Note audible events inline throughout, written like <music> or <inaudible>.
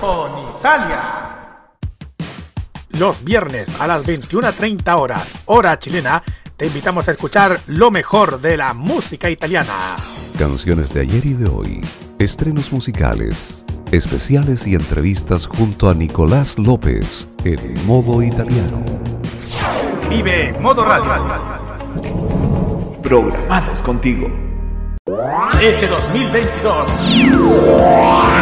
Con Italia. Los viernes a las 21.30 horas, hora chilena, te invitamos a escuchar lo mejor de la música italiana. Canciones de ayer y de hoy, estrenos musicales, especiales y entrevistas junto a Nicolás López en modo italiano. Vive Modo Radio. Programados contigo. Este 2022.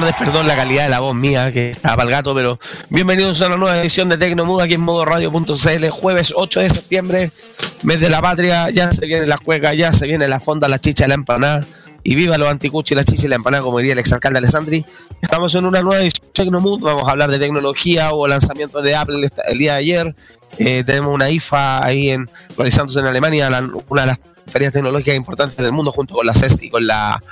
Tardes. Perdón la calidad de la voz mía que estaba el gato, pero bienvenidos a una nueva edición de Tecnomuda aquí en modo radio.cl, jueves 8 de septiembre, mes de la patria. Ya se viene la cueca, ya se viene la fonda, la chicha, la empanada. Y viva los anticuchos, la chicha y la empanada, como diría el exalcalde Alessandri. Estamos en una nueva edición de Tecnomood. Vamos a hablar de tecnología o lanzamiento de Apple el día de ayer. Eh, tenemos una IFA ahí en, realizándose en Alemania, una de las ferias tecnológicas importantes del mundo, junto con la CES y con la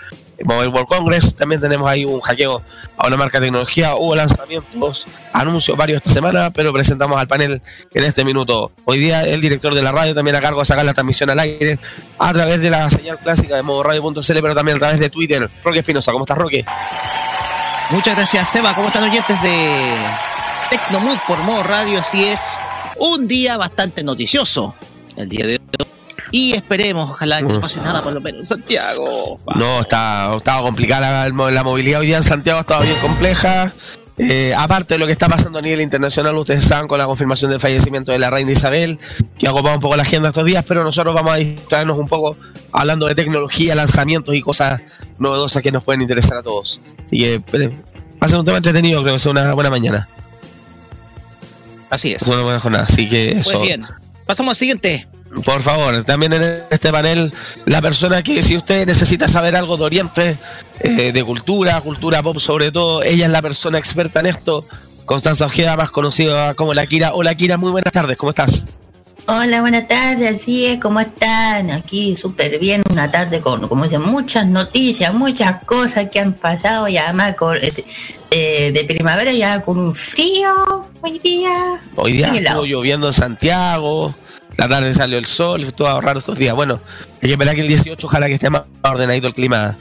Mobile World Congress. También tenemos ahí un hackeo a una marca de tecnología. Hubo lanzamientos, anuncios varios esta semana, pero presentamos al panel en este minuto. Hoy día el director de la radio también a cargo de sacar la transmisión al aire a través de la señal clásica de modo radio.cl, pero también a través de Twitter. Roque Espinosa, ¿cómo estás, Roque? Muchas gracias, Seba. ¿Cómo están oyentes de Tecnomood por modo radio? Así es, un día bastante noticioso el día de hoy. Y esperemos, ojalá que no pase nada, por lo menos en Santiago. No, está, estaba complicada la, la movilidad hoy día en Santiago, estaba bien compleja. Eh, aparte de lo que está pasando a nivel internacional, ustedes saben con la confirmación del fallecimiento de la reina Isabel, que ha ocupado un poco la agenda estos días, pero nosotros vamos a distraernos un poco hablando de tecnología, lanzamientos y cosas novedosas que nos pueden interesar a todos. Así que espere, va a ser un tema entretenido, creo que sea una buena mañana, Así es. una buena jornada. Así que eso. Pues bien, pasamos al siguiente. Por favor, también en este panel, la persona que si usted necesita saber algo de Oriente, eh, de cultura, cultura pop sobre todo, ella es la persona experta en esto. Constanza Ojeda, más conocida como la Kira. Hola Kira, muy buenas tardes, ¿cómo estás? Hola, buenas tardes, así es, ¿cómo están? Aquí súper bien, una tarde con, como dicen, muchas noticias, muchas cosas que han pasado y además con, este, eh, de primavera ya con un frío hoy día. Hoy día estuvo lloviendo en Santiago, la tarde salió el sol, estuvo raro estos días. Bueno, hay que esperar que el 18 ojalá que esté más ordenadito el clima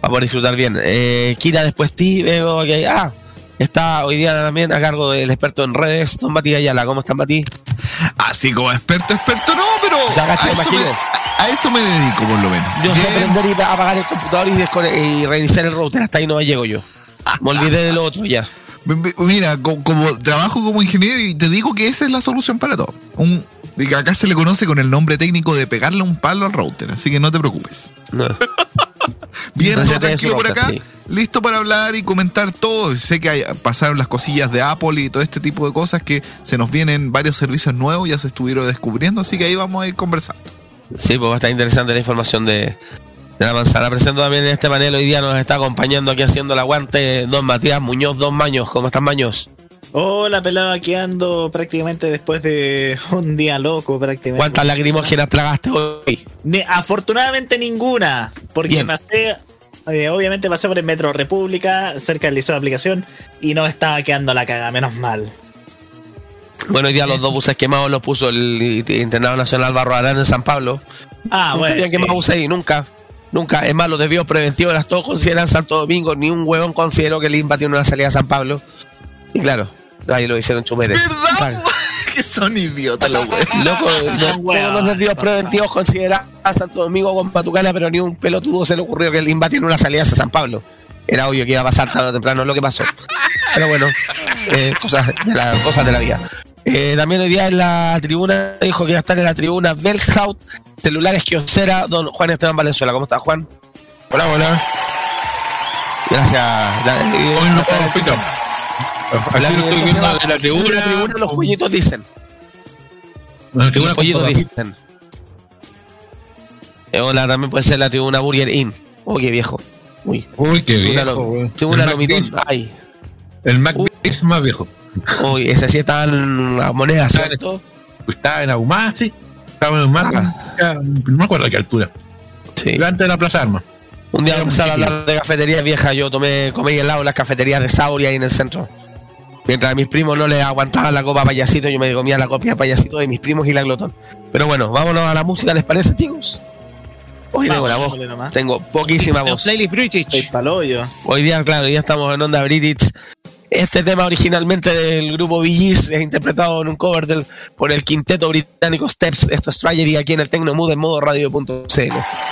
para poder disfrutar bien. Eh, Kira, después ti, veo que ah, está hoy día también a cargo del experto en redes, don Matías Ayala. ¿Cómo estás, Mati? Así como experto, experto no, pero a, eso me, a eso me dedico por lo menos. Yo sé Bien. aprender y apagar el computador y, reiniciar el router. Hasta ahí no llego yo. Me olvidé de lo otro ya. Mira, co- como, trabajo como ingeniero y te digo que esa es la solución para todo. Un, acá se le conoce con el nombre técnico de pegarle un palo al router, así que no te preocupes. No. <laughs> Bien, todo tranquilo por acá, sí. listo para hablar y comentar todo. Sé que hay- pasaron las cosillas de Apple y todo este tipo de cosas que se nos vienen varios servicios nuevos, ya se estuvieron descubriendo, así que ahí vamos a ir conversando. Sí, pues va a estar interesante la información de, de la manzana. Presento también en este panel hoy día nos está acompañando aquí haciendo el aguante don Matías Muñoz, don Maños. ¿Cómo están, Maños? Hola, pelado, aquí ando prácticamente después de <laughs> un día loco, prácticamente. ¿Cuántas lacrimógenas tragaste hoy? Afortunadamente ninguna, porque Bien. pasé, eh, obviamente pasé por el Metro República, cerca del liceo de aplicación, y no estaba quedando la caga, menos mal. Bueno, hoy día los dos buses quemados los puso el Internado Nacional Barro Arán en San Pablo. Ah, Nunca bueno. habían sí. quemado buses ahí, nunca. Nunca. Es más, los desvíos preventivos las todos consideran Santo Domingo. Ni un huevón consideró que el INPA tiene una salida a San Pablo. Y claro, ahí lo hicieron chumetes. ¿Verdad? <laughs> que son idiotas los güeyes. Loco, <laughs> no, todos los desvíos preventivos consideran a Santo Domingo con Patucana, pero ni un pelotudo se le ocurrió que el INVA tiene una salida hacia San Pablo. Era obvio que iba a pasar tarde o temprano lo que pasó. Pero bueno, eh, cosas, de la, cosas de la vida. Eh, también hoy día en la tribuna, dijo que iba a estar en la tribuna Bellhout, celulares Kiosera, don Juan Esteban Valenzuela. ¿Cómo está, Juan? Hola, hola. Gracias. Eh, Hoy no estamos picando. Aquí lo estoy viendo la en la tribuna. tribuna los pollitos dicen. En la tribuna Los pollitos dicen. Eh, hola, también puede ser la tribuna Burger Inn. Oh, qué viejo. Uy. Uy, qué Tribuna viejo, weón. tribuna El Lomitón. Ay. El McBeast más viejo. Uy, ese sí está en la moneda, ¿cierto? Estaba en Ahumada, sí. Estaba en Ahumada. ya, No me acuerdo a qué altura. Sí. Iba Antes de la Plaza Armas. Un día vamos a hablar de cafeterías viejas. Yo tomé, comí helado en las cafeterías de Sauria ahí en el centro. Mientras a mis primos no les aguantaban la copa payasito, yo me comía la copia payasito de mis primos y la glotón. Pero bueno, vámonos a la música, ¿les parece, chicos? Hoy tengo la voz. Tengo poquísima voz. Playlist British. Hoy día, claro, día estamos en Onda British. Este tema originalmente del grupo Gees es interpretado en un cover por el quinteto británico Steps. Esto es Tragedy aquí en el Tecnomood en modo radio.cl.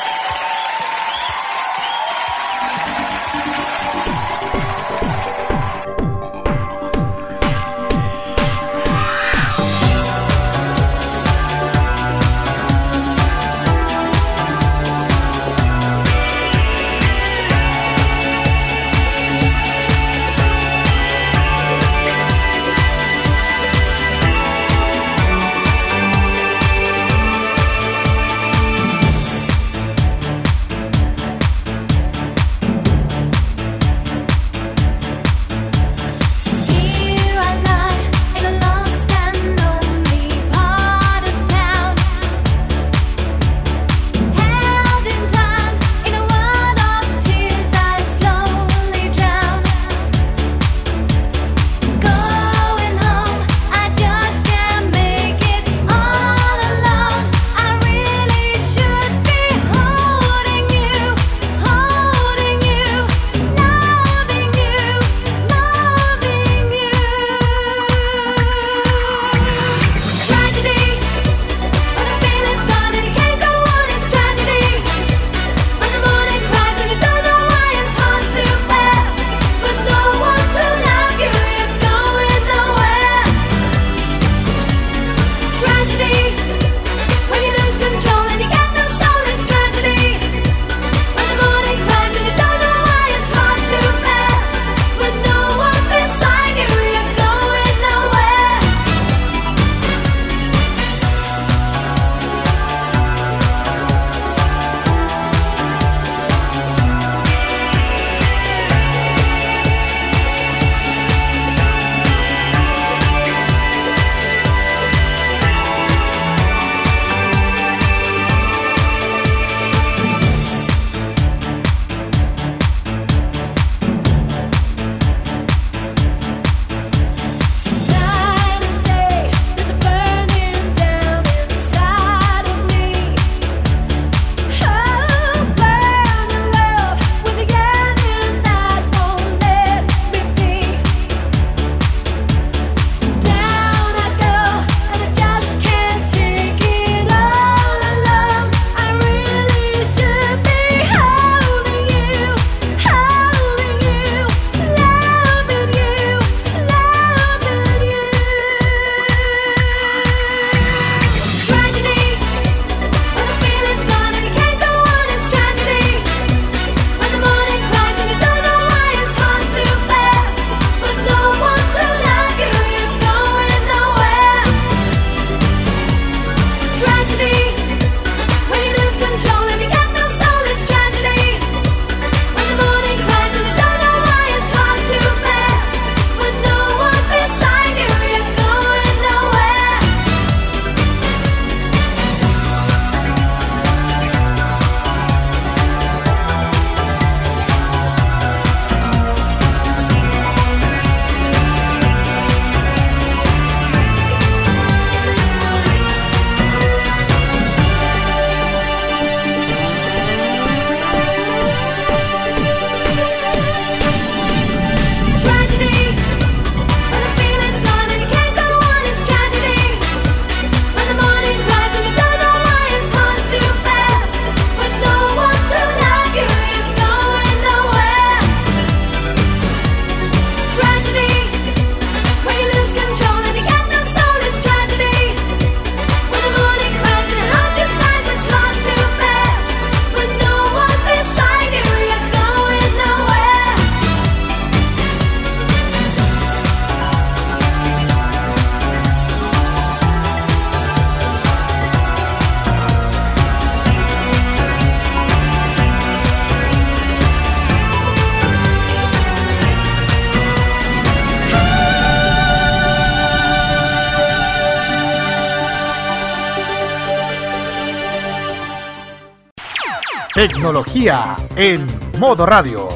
Tecnología en modo radio.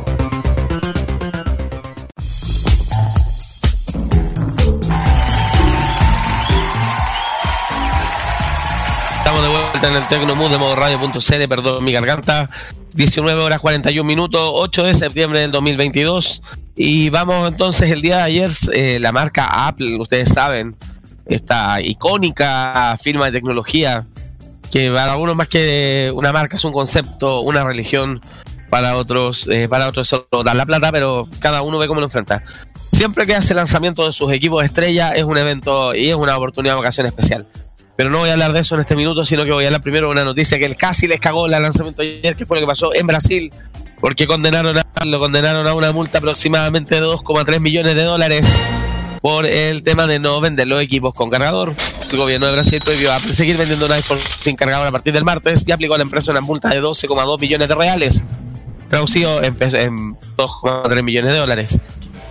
Estamos de vuelta en el Tecnomood de modo radio.cl, perdón mi garganta. 19 horas 41 minutos, 8 de septiembre del 2022. Y vamos entonces el día de ayer, eh, la marca Apple, ustedes saben, esta icónica firma de tecnología, que para algunos más que una marca es un concepto, una religión, para otros, eh, para otros solo dar la plata, pero cada uno ve cómo lo enfrenta. Siempre que hace lanzamiento de sus equipos estrella es un evento y es una oportunidad de ocasión especial. Pero no voy a hablar de eso en este minuto, sino que voy a hablar primero de una noticia que casi les cagó el lanzamiento de ayer, que fue lo que pasó en Brasil, porque condenaron a, lo condenaron a una multa aproximadamente de 2,3 millones de dólares por el tema de no vender los equipos con cargador. El gobierno de Brasil prohibió a seguir vendiendo un iPhone sin cargador a partir del martes y aplicó a la empresa una multa de 12,2 millones de reales, traducido en, en 2,3 millones de dólares.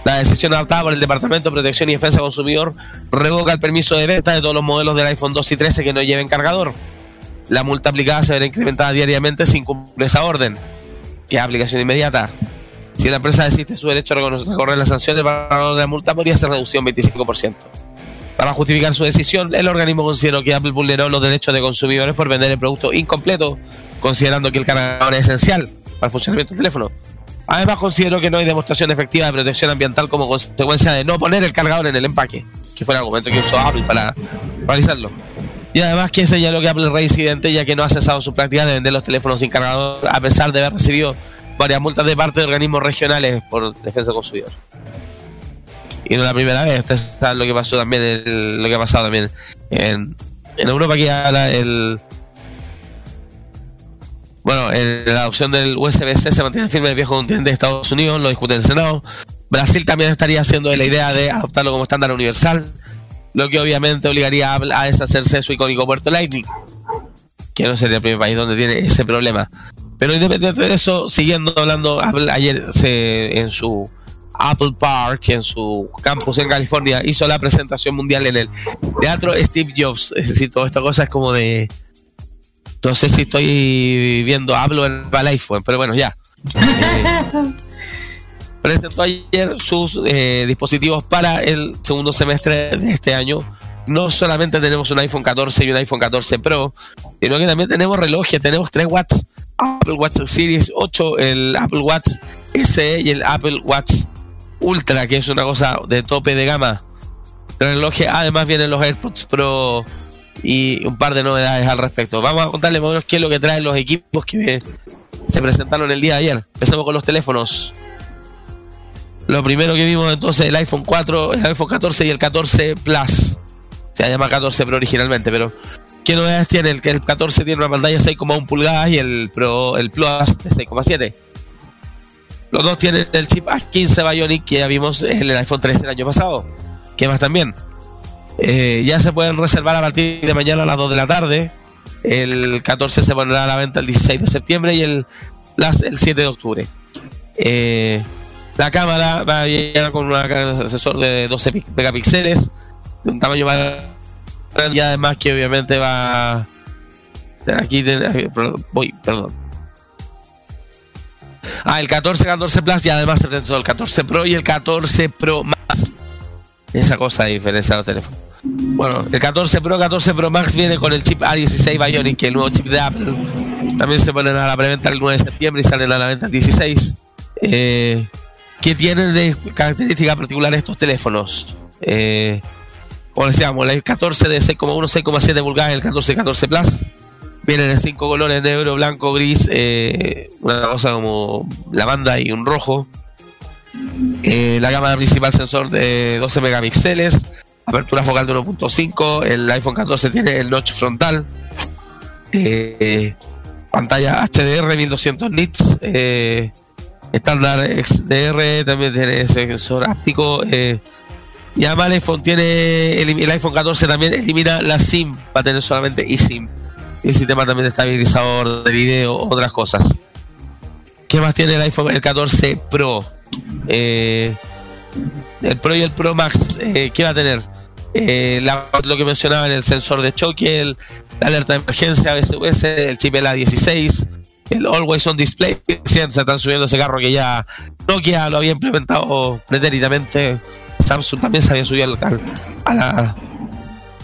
La decisión adoptada por el Departamento de Protección y Defensa Consumidor revoca el permiso de venta de todos los modelos del iPhone 2 y 13 que no lleven cargador. La multa aplicada se verá incrementada diariamente sin cumplir esa orden, que aplicación inmediata. Si la empresa desiste su derecho a recorrer las sanciones el valor de la multa, podría ser reducido un 25%. Para justificar su decisión, el organismo consideró que Apple vulneró los derechos de consumidores por vender el producto incompleto, considerando que el cargador es esencial para el funcionamiento del teléfono. Además, considero que no hay demostración efectiva de protección ambiental como consecuencia de no poner el cargador en el empaque, que fue el argumento que usó Apple para realizarlo. Y además que señaló que Apple es reincidente ya que no ha cesado su práctica de vender los teléfonos sin cargador a pesar de haber recibido varias multas de parte de organismos regionales por defensa consumidor. Y no es la primera vez, saben lo que pasó también, el- lo que ha pasado también en, en Europa que habla el bueno, en la adopción del USB-C se mantiene firme el viejo continente de Estados Unidos, lo discute el Senado. Brasil también estaría haciendo la idea de adoptarlo como estándar universal, lo que obviamente obligaría a deshacerse de su icónico puerto Lightning, que no sería el primer país donde tiene ese problema. Pero independiente de eso, siguiendo hablando, Apple ayer se, en su Apple Park, en su campus en California, hizo la presentación mundial en el Teatro Steve Jobs. Es decir, toda esta cosa es como de... No sé si estoy viendo, hablo en el iPhone, pero bueno, ya. <laughs> Eh, presentó ayer sus eh, dispositivos para el segundo semestre de este año. No solamente tenemos un iPhone 14 y un iPhone 14 Pro, sino que también tenemos relojes, tenemos 3 watts, Apple Watch Series 8, el Apple Watch SE y el Apple Watch Ultra, que es una cosa de tope de gama. Relojes, además vienen los AirPods Pro y un par de novedades al respecto. Vamos a contarles más o menos qué es lo que traen los equipos que se presentaron el día de ayer. Empezamos con los teléfonos. Lo primero que vimos entonces el iPhone 4, el iPhone 14 y el 14 Plus. Se llama 14 Pro originalmente, pero ¿qué novedades tiene? El que el 14 tiene una pantalla de 6,1 pulgadas y el Pro, el Plus de 6,7. Los dos tienen el chip A15 Bionic que ya vimos en el iPhone 13 el año pasado. ¿Qué más también? Eh, ya se pueden reservar a partir de mañana a las 2 de la tarde. El 14 se pondrá a la venta el 16 de septiembre y el, las, el 7 de octubre. Eh, la cámara va a llegar con un sensor de 12 pic- megapíxeles, de un tamaño más y además que obviamente va... Aquí, ten- perdón, voy, perdón. Ah, el 14, 14 Plus y además se el 14 Pro y el 14 Pro Max. Esa cosa de diferencia los teléfonos. Bueno, el 14 Pro, 14 Pro Max viene con el chip A16 Bionic, que el nuevo chip de Apple. También se ponen a la preventa el 9 de septiembre y salen a la venta el 16. Eh, ¿Qué tienen de características particulares estos teléfonos? Eh, como decíamos, el 14 de 6,1, 6,7 pulgadas, el 14, 14 Plus. Vienen en cinco colores, negro, blanco, gris, eh, una cosa como lavanda y un rojo. Eh, la cámara principal sensor de 12 megapíxeles, apertura focal de 1.5, el iPhone 14 tiene el notch frontal, eh, pantalla HDR 1200 nits, estándar XDR, también tiene sensor áptico, y además el iPhone tiene, el, iPhone 14 también elimina la SIM para tener solamente eSIM. Y el sistema también de estabilizador de video, otras cosas. ¿Qué más tiene el iPhone el 14 Pro? Eh, el Pro y el Pro Max, eh, ¿qué va a tener? Eh, lo que mencionaba en el sensor de choque, la alerta de emergencia SOS, el chip LA16, el Always On Display. Se están subiendo ese carro que ya Nokia lo había implementado pretéritabamente. Samsung también se había subido al- al-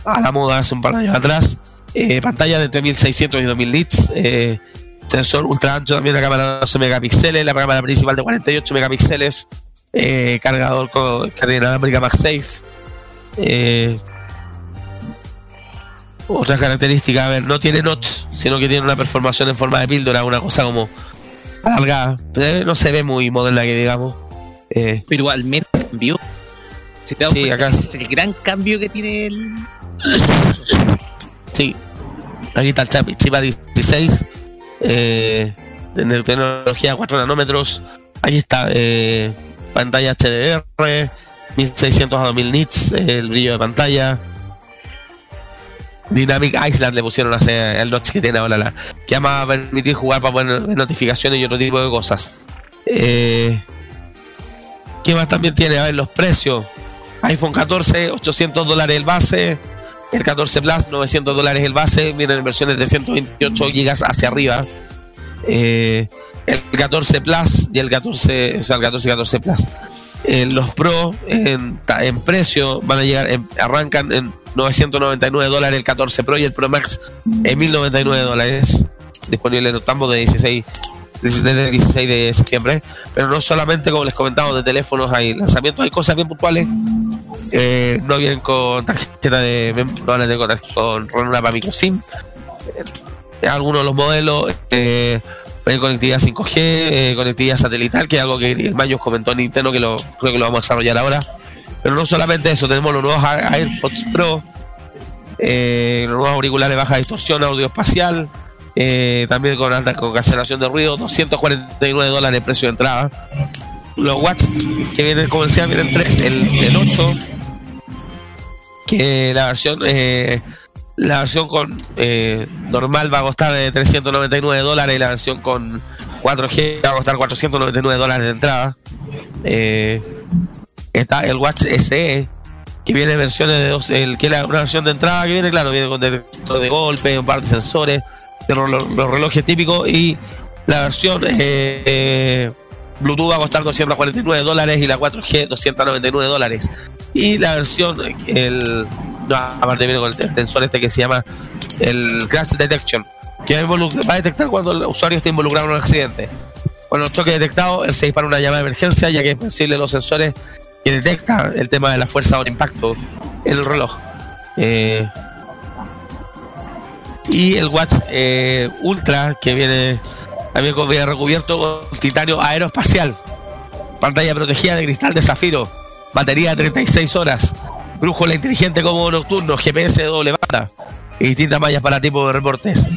a, la, moda hace un par de años atrás. Eh, pantalla de entre 1600 y 2000 nits. eh, sensor ultra ancho también, la cámara de 12 megapíxeles, la cámara principal de 48 megapíxeles. eh, cargador con carga inalámbrica MagSafe. Eh, otra característica, a ver, no tiene notch, sino que tiene una performación en forma de píldora, una cosa como alargada. No se ve muy moderna que digamos. Eh, Pero igualmente cambió. Si te das Sí, cuenta, acá- ese es el gran cambio que tiene el. sí, aquí está el chip, chip A16, eh, de tecnología 4 nanómetros. Aquí está eh, pantalla HDR, 1600 a 2000 nits, eh, el brillo de pantalla. Dynamic Island le pusieron a hacer el notch que tiene ahora la que va a permitir jugar para poner notificaciones y otro tipo de cosas. Eh, ¿Qué más también tiene? A ver, los precios. iPhone 14, 800 dólares el base. El 14 Plus, 900 dólares el base. Vienen en versiones de 128 gigas hacia arriba. Eh, el 14 Plus y el 14, o sea, el 14 y 14 Plus. Eh, los Pro en, precio van a llegar, en- arrancan en 999 dólares el 14 Pro y el Pro Max en 1099 dólares. Disponible en octavos de 16 desde el 16 de septiembre. Pero no solamente, como les comentaba, de teléfonos hay lanzamientos, hay cosas bien puntuales. Eh, no vienen con tarjeta de no van a tener con, con ranura para micro SIM. Eh, algunos de los modelos eh, conectividad 5G, eh, conectividad satelital, que es algo que el Mayos comentó en Nintendo, que lo, creo que lo vamos a desarrollar ahora. Pero no solamente eso, tenemos los nuevos Air- AirPods Pro, eh, los nuevos auriculares baja distorsión, audio espacial, eh, también con alta cancelación de ruido, 249 dólares el precio de entrada. Los watts que vienen como decía, vienen tres, el, el 8, que la versión eh, la versión con eh, normal va a costar de 399 dólares y la versión con 4G va a costar 499 dólares de entrada. Está el Watch SE que viene en versiones de dos, el que la- una versión de entrada que viene, claro, viene con detector de golpe, un par de sensores, los relojes típicos y la versión eh, eh, Bluetooth va a costar 249 dólares y la 4G 299 dólares. Y la versión, el, no, aparte viene con el tensor este que se llama el Crash Detection, que va a detectar cuando el usuario está involucrado en un accidente. Cuando el choque detectado, él se dispara una llamada de emergencia, ya que es posible los sensores que detecta el tema de la fuerza o el impacto en el reloj. Eh, y el Watch eh, Ultra, que viene también con recubierto con titanio aeroespacial, pantalla protegida de cristal de zafiro, batería de 36 horas, brújula inteligente como nocturno, GPS doble banda y distintas mallas para tipo de reportes.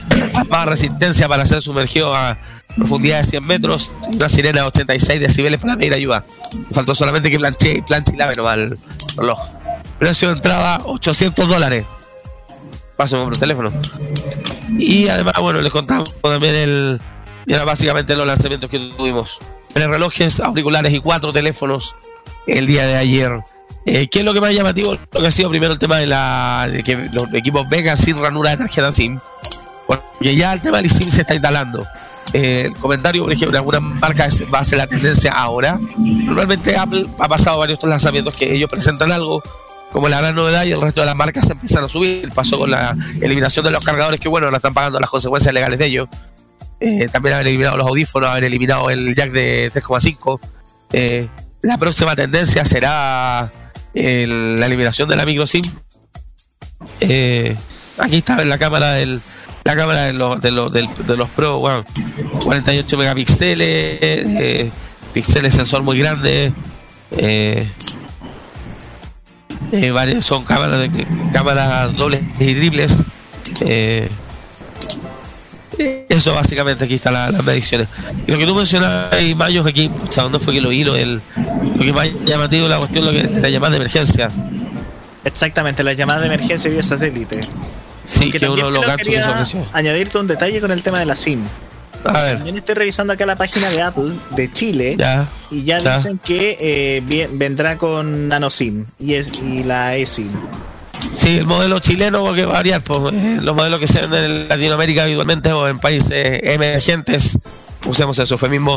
Más resistencia para ser sumergido a profundidad de 100 metros y una sirena de 86 decibeles para pedir ayuda. Faltó solamente que planche, planche y lave nomás el reloj. Precio de entrada 800 dólares. Paso por teléfono. Y además, bueno, les contamos también el. era básicamente los lanzamientos que tuvimos. Tres relojes, auriculares y cuatro teléfonos el día de ayer. Eh, ¿Qué es lo que más llamativo? Lo que ha sido primero el tema de, la, de que los equipos vengan sin ranura de tarjeta SIM. Porque ya el tema del SIM se está instalando. Eh, el comentario, por ejemplo, de algunas marcas va a ser la tendencia ahora. Normalmente Apple ha pasado varios lanzamientos que ellos presentan algo como la gran novedad y el resto de las marcas se empiezan a subir. Pasó con la eliminación de los cargadores que, bueno, ahora están pagando las consecuencias legales de ellos. Eh, también haber eliminado los audífonos, haber eliminado el jack de 3,5. Eh, la próxima tendencia será el- la eliminación de la micro SIM. Eh, aquí está la cámara del la cámara de los, de los, del- de los Pro, bueno, 48 megapíxeles, eh, píxeles sensor muy grande. Eh, eh, son cámaras de cámaras dobles y triples. Eh, eso básicamente aquí están la- las mediciones. Y lo que tú mencionabas, y Mayos aquí, pucha, ¿dónde fue que lo vi? Lo, del- lo que más llamativo la cuestión lo que la llamada de emergencia. Exactamente, las llamadas de emergencia vía satélite. Sí, Aunque que uno de los quería ofreció. añadirte un detalle con el tema de la SIM. A ver, También estoy revisando acá la página de Apple de Chile ya. y ya Ya. dicen que eh, bien- vendrá con nano SIM y, es, y la eSIM. Sí, el modelo chileno, porque va a variar, pues, eh, los modelos que se venden en Latinoamérica habitualmente o en países emergentes, usemos el eufemismo,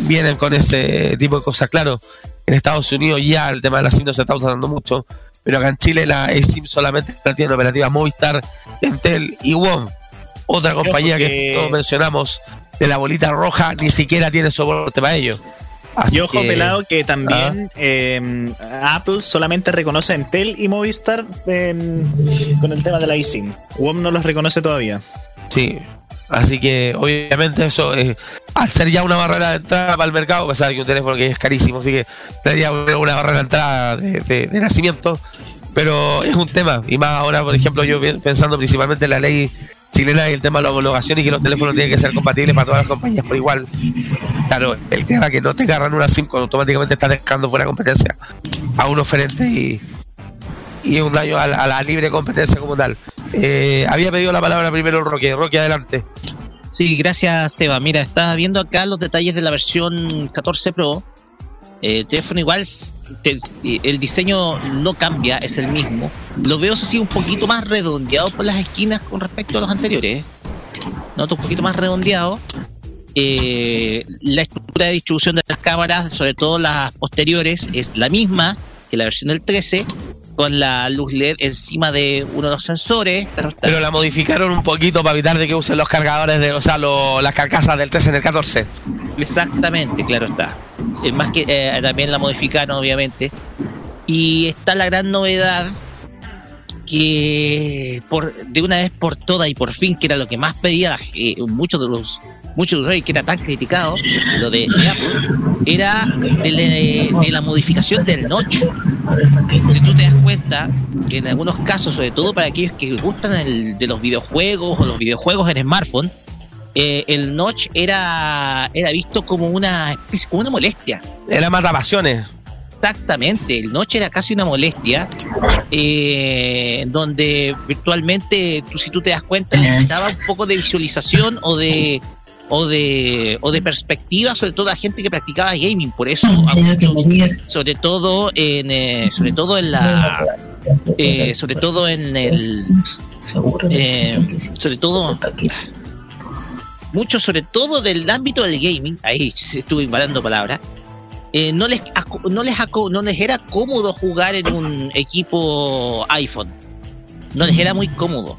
vienen con ese tipo de cosas. Claro, en Estados Unidos ya el tema de la SIM no se está usando mucho, pero acá en Chile la eSIM solamente la tiene operativa Movistar, Entel y WOM. Otra compañía que que- todos mencionamos de la bolita roja ni siquiera tiene soporte para ello. Así Y ojo que- pelado que también eh, Apple solamente reconoce a Entel y Movistar en- con el tema de la eSIM. WOM no los reconoce todavía. Sí, así que obviamente eso, eh, al ser ya una barrera de entrada para el mercado, a pesar de que un teléfono que es carísimo, así que sería una barrera de entrada de, de- de nacimiento, pero es un tema, y más ahora, por ejemplo, yo pensando principalmente en la ley chilena y el tema de la homologación y que los teléfonos tienen que ser compatibles para todas las compañías por igual. Claro, el tema que no te agarran una SIM automáticamente estás dejando fuera competencia a un oferente y, y un daño a la, a la libre competencia como tal. Eh, había pedido la palabra primero Roque. Roque, adelante. Sí, gracias Seba. Mira, estaba viendo acá los detalles de la versión 14 Pro. Eh, El teléfono igual, eh, el diseño no cambia, es el mismo. Lo veo así un poquito más redondeado por las esquinas con respecto a los anteriores. ¿eh? Noto un poquito más redondeado. Eh, la estructura de distribución de las cámaras, sobre todo las posteriores, es la misma que la versión del 13, con la luz LED encima de uno de los sensores. Pero la modificaron un poquito para evitar de que usen los cargadores de, o sea, lo- las carcasas del 13 en el 14. Exactamente, claro está. Es más que eh, también la modificaron, obviamente. Y está la gran novedad que por de una vez por todas y por fin, que era lo que más pedía la muchos de los muchos usuarios que era tan criticado, lo de, de Apple, era de, la- de la modificación del notch. Si tú te das cuenta que en algunos casos, sobre todo para aquellos que gustan el- de los videojuegos o los videojuegos en smartphone, eh, el notch era, era visto como una como una molestia. Era matapasiones. Exactamente, el notch era casi una molestia, eh, donde virtualmente, tú, si tú te das cuenta, le quitaba un poco de visualización o de o de o de perspectiva, sobre todo a la gente que practicaba gaming. Por eso, a muchos, sobre todo en eh, sobre todo en la eh, sobre todo en el eh, sobre todo mucho sobre todo del ámbito del gaming ahí estuve invadiendo palabras eh, no les no les no les era cómodo jugar en un equipo iPhone no les era muy cómodo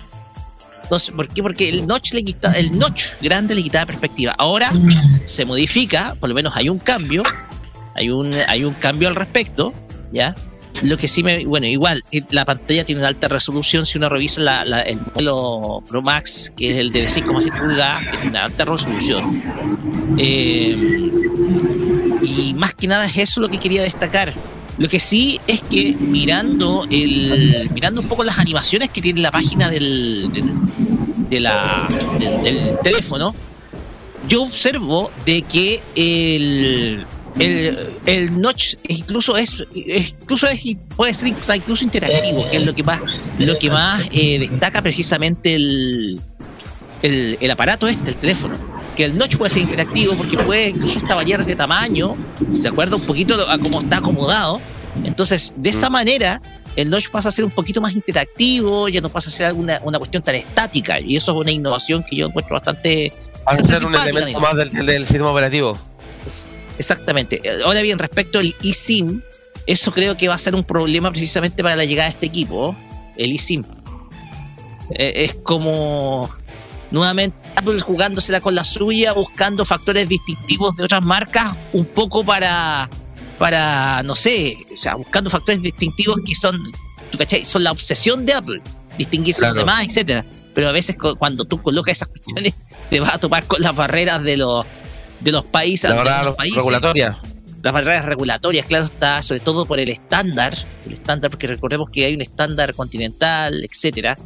entonces ¿por qué? porque el notch le quita el notch grande le quitaba perspectiva. Ahora se modifica por lo menos hay un cambio hay un hay un cambio al respecto ya lo que sí me bueno igual eh, la pantalla tiene una alta resolución si uno revisa el modelo Pro Max que es el de 6,7 pulgadas tiene una alta resolución. Eh, y más que nada es eso lo que quería destacar lo que sí es que mirando el mirando un poco las animaciones que tiene la página del, del- teléfono yo observo de que el el, el notch incluso es, incluso puede ser incluso interactivo que es lo que más lo que más eh, destaca precisamente el, el, el aparato este el teléfono que el notch puede ser interactivo porque puede incluso hasta variar de tamaño de acuerdo un poquito a cómo está acomodado entonces de esa manera el notch pasa a ser un poquito más interactivo ya no pasa a ser alguna una cuestión tan estática y eso es una innovación que yo encuentro bastante Va a ser un elemento digamos. más del, del- del sistema operativo. Es- Exactamente. Ahora bien, respecto al eSIM, eso creo que va a ser un problema precisamente para la llegada de este equipo, el eSIM. Eh, es como nuevamente Apple jugándosela con la suya, buscando factores distintivos de otras marcas, un poco para, para no sé, o sea, buscando factores distintivos que son, ¿tú cachai? Son la obsesión de Apple, distinguirse de los Claro. demás, etcétera. Pero a veces cuando tú colocas esas cuestiones, te vas a topar con las barreras de los de los países, La verdad, los países regulatoria. las barreras regulatorias, claro está, sobre todo por el estándar, el estándar, porque recordemos que hay un estándar continental, etcétera.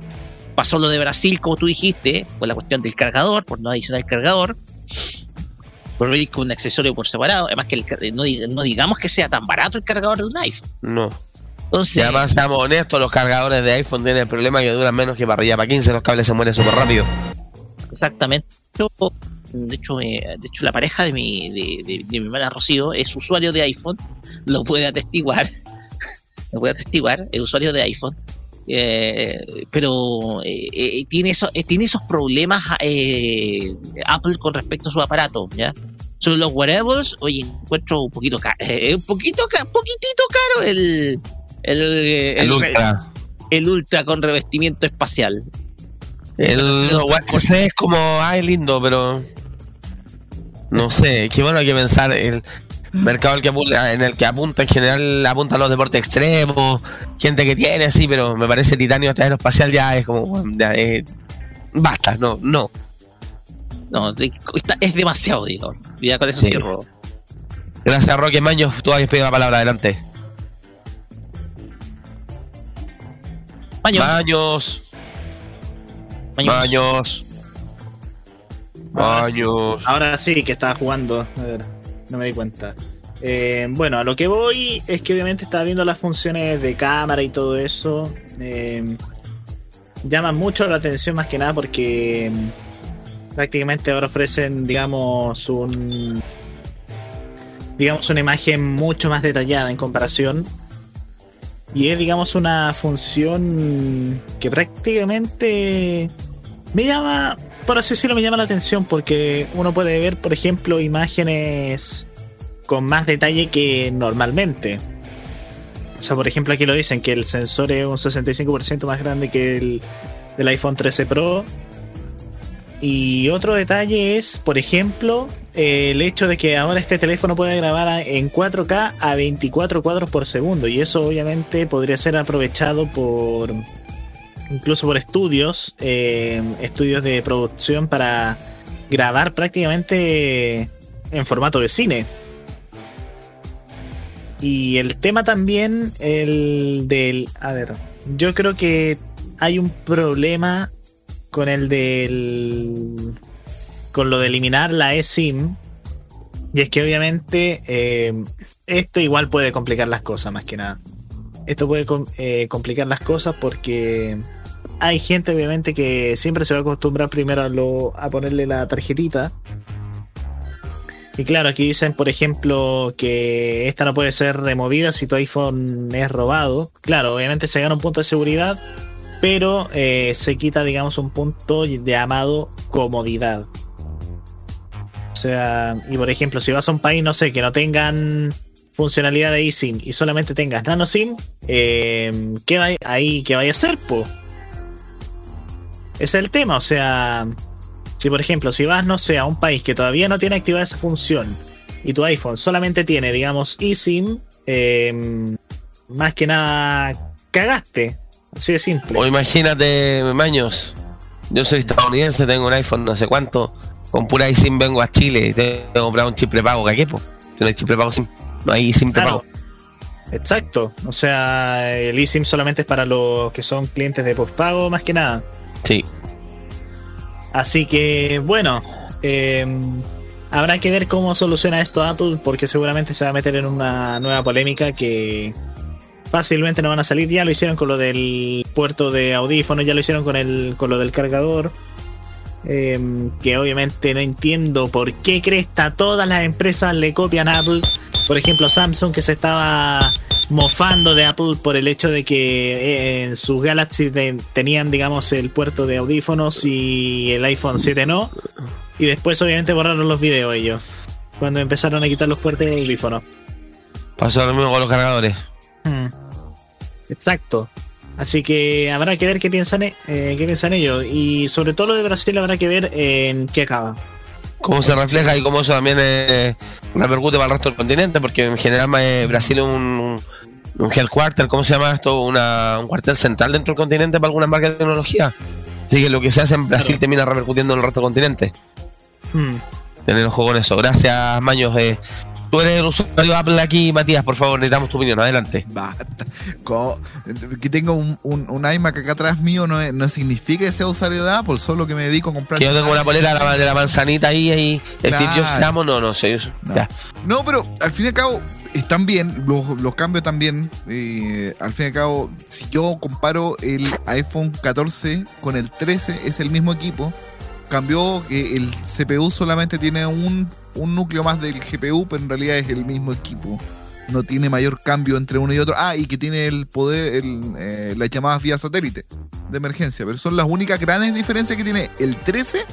Pasó lo de Brasil, como tú dijiste, por la cuestión del cargador, por no adicionar el cargador, por venir con un accesorio por separado, además que el no, dig- no digamos que sea tan barato el cargador de un iPhone. No. Entonces, Y además, seamos honestos, los cargadores de iPhone tienen el problema que duran menos que para arriba para 15, los cables se mueren súper rápido. Exactamente. Yo, de hecho, eh, de hecho la pareja de mi, de, de- de mi hermana Rocío es usuario de iPhone, lo puede atestiguar, <laughs> lo puede atestiguar, es usuario de iPhone. Eh, pero eh, eh, tiene, eso, tiene esos problemas Apple con respecto a su aparato, ¿ya? Sobre los wearables, oye, encuentro un poquito caro, un poquito poquitito caro el, el, el, El Ultra. el Ultra con revestimiento espacial. El Watch es como, ay, lindo, pero. No sé, qué bueno hay que pensar. El mercado al que apunta- en el que apunta en general apunta a los deportes extremos, gente que tiene así, pero me parece titanio a espacial ya es como. ya, basta, no, no. No, es demasiado, digo. Ya con eso Sí. cierro. Gracias, Roque Maños. Tú habías pedido la palabra adelante. Maño, Maños, Maño. Maños. Ahora sí. Maños. Ahora sí que estaba jugando. A ver, no me di cuenta. Eh, bueno, a lo que voy es que obviamente estaba viendo las funciones de cámara y todo eso. Eh, llaman mucho la atención más que nada porque mm, prácticamente ahora ofrecen, digamos, un digamos una imagen mucho más detallada en comparación. Y es, digamos, una función que prácticamente me llama, por así decirlo, me llama la atención porque uno puede ver, por ejemplo, imágenes con más detalle que normalmente. O sea, por ejemplo, aquí lo dicen que el sensor es un 65% más grande que el del iPhone 13 Pro. Y otro detalle es, por ejemplo, el hecho de que ahora este teléfono puede grabar en 4K a 24 cuadros por segundo. Y eso obviamente podría ser aprovechado por incluso por estudios, eh, estudios de producción para grabar prácticamente en formato de cine. Y el tema también, el del... A ver, yo creo que hay un problema con el del... con lo de eliminar la eSIM. Y es que obviamente eh, esto igual puede complicar las cosas más que nada. Esto puede eh, complicar las cosas porque hay gente obviamente que siempre se va a acostumbrar primero a, ponerle la tarjetita. Y claro, aquí dicen, por ejemplo, que esta no puede ser removida si tu iPhone es robado. Claro, obviamente se gana un punto de seguridad, pero eh, se quita, digamos, un punto llamado comodidad. O sea, y por ejemplo, si vas a un país, no sé, que no tengan funcionalidad de eSIM y solamente tengas nano SIM, eh, ¿qué va ahí qué vaya a hacer, po? Es el tema, o sea, si por ejemplo, si vas, no sé, a un país que todavía no tiene activada esa función y tu iPhone solamente tiene, digamos, eSIM, eh, más que nada cagaste. Así de simple. O imagínate, Maños. Yo soy estadounidense, tengo un iPhone no sé cuánto. Con pura eSIM vengo a Chile y tengo que comprar un chip prepago. ¿Qué po? No hay chip prepago, SIM. no hay SIM Claro. prepago. Exacto. O sea, el eSIM solamente es para los que son clientes de postpago, más que nada. Sí. Así que, bueno, eh, habrá que ver cómo soluciona esto Apple, porque seguramente se va a meter en una nueva polémica que fácilmente no van a salir. Ya lo hicieron con lo del puerto de audífono, ya lo hicieron con, el, con lo del cargador. Eh, que obviamente no entiendo por qué cresta todas las empresas le copian a Apple. Por ejemplo, Samsung que se estaba mofando de Apple por el hecho de que eh, en sus Galaxy te- tenían, digamos, el puerto de audífonos y el iPhone 7 no. Y después, obviamente, borraron los videos ellos. Cuando empezaron a quitar los puertos de audífonos. Pasó lo mismo con los cargadores. Hmm. Exacto. Así que habrá que ver qué piensan, eh, qué piensan ellos. Y sobre todo lo de Brasil habrá que ver en qué acaba. Cómo se refleja y cómo eso también eh, repercute para el resto del continente, porque en general eh, Brasil es un, un headquarter, ¿cómo se llama esto? Una, un cuartel central dentro del continente para algunas marcas de tecnología. Así que lo que se hace en Brasil Claro. termina repercutiendo en el resto del continente. Hmm. Tener ojo con eso. Gracias, Maños. Eh, tú eres el usuario de Apple aquí, Matías, por favor, necesitamos tu opinión. Adelante. Basta. Que tengo un, un, un iMac acá atrás mío no, es- no significa que sea usuario de Apple, solo que me dedico a comprar. Que yo tengo una polera de la, de la manzanita ahí, ahí. Steve Claro. Jobs, te amo. No, no, sé. No. Ya. No, pero al fin y al cabo están bien, los, los cambios también. eh, al fin y al cabo, si yo comparo el iPhone 14 con el 13, es el mismo equipo. Cambió que el CPU solamente tiene un, un núcleo más del GPU, pero en realidad es el mismo equipo. no tiene mayor cambio entre uno y otro. Ah, y que tiene el poder, el, eh, las llamadas vía satélite de emergencia. Pero son las únicas grandes diferencias que tiene el 13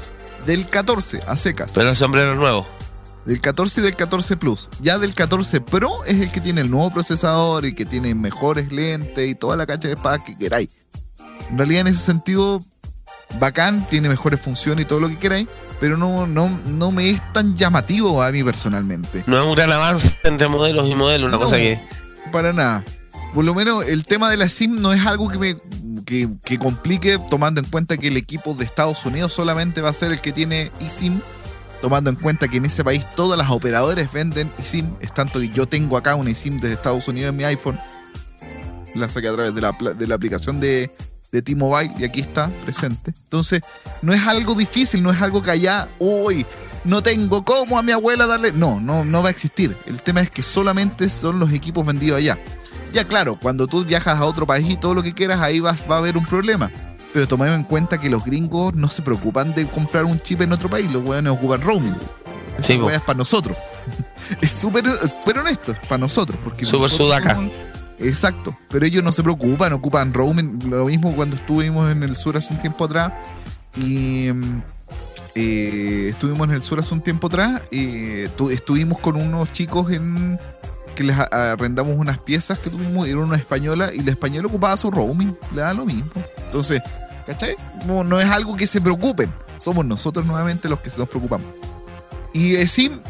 del 14 a secas. Pero el sombrero nuevo. Del 14 y del 14 Plus. Ya del 14 Pro es el que tiene el nuevo procesador y que tiene mejores lentes y toda la cacha de espada que queráis. En realidad, en ese sentido, bacán, tiene mejores funciones y todo lo que queráis, pero no, no, no me es tan llamativo a mí personalmente. No es un gran avance entre modelos y modelos, una No. cosa que. Para nada. Por lo menos el tema de la SIM no es algo que me que, que complique, tomando en cuenta que el equipo de Estados Unidos solamente va a ser el que tiene eSIM, tomando en cuenta que en ese país todas las operadores venden eSIM. Es tanto que yo tengo acá una eSIM desde Estados Unidos en mi iPhone. La saqué a través de la, de la aplicación de, de T-Mobile y aquí está presente. Entonces, no es algo difícil, no es algo que allá, uy, no tengo cómo a mi abuela darle. No, no, no va a existir. El tema es que solamente son los equipos vendidos allá. Ya claro, cuando tú viajas a otro país y todo lo que quieras, ahí vas, va a haber un problema. Pero tomemos en cuenta que los gringos no se preocupan de comprar un chip en otro país, los weones ocupan roaming. Esa Sí, es para nosotros. <laughs> Es súper honesto, es para nosotros. Súper sudaca. somos- Exacto, pero ellos no se preocupan, ocupan roaming. Lo mismo cuando estuvimos en el sur hace un tiempo atrás. Y mm, eh, estuvimos en el sur hace un tiempo atrás. Y tu- estuvimos con unos chicos en que les arrendamos unas piezas que tuvimos, era una española y la española ocupaba su roaming, le da lo mismo. Entonces, ¿cachai? No, no es algo que se preocupen, somos nosotros nuevamente los que se nos preocupamos. Y eSIM,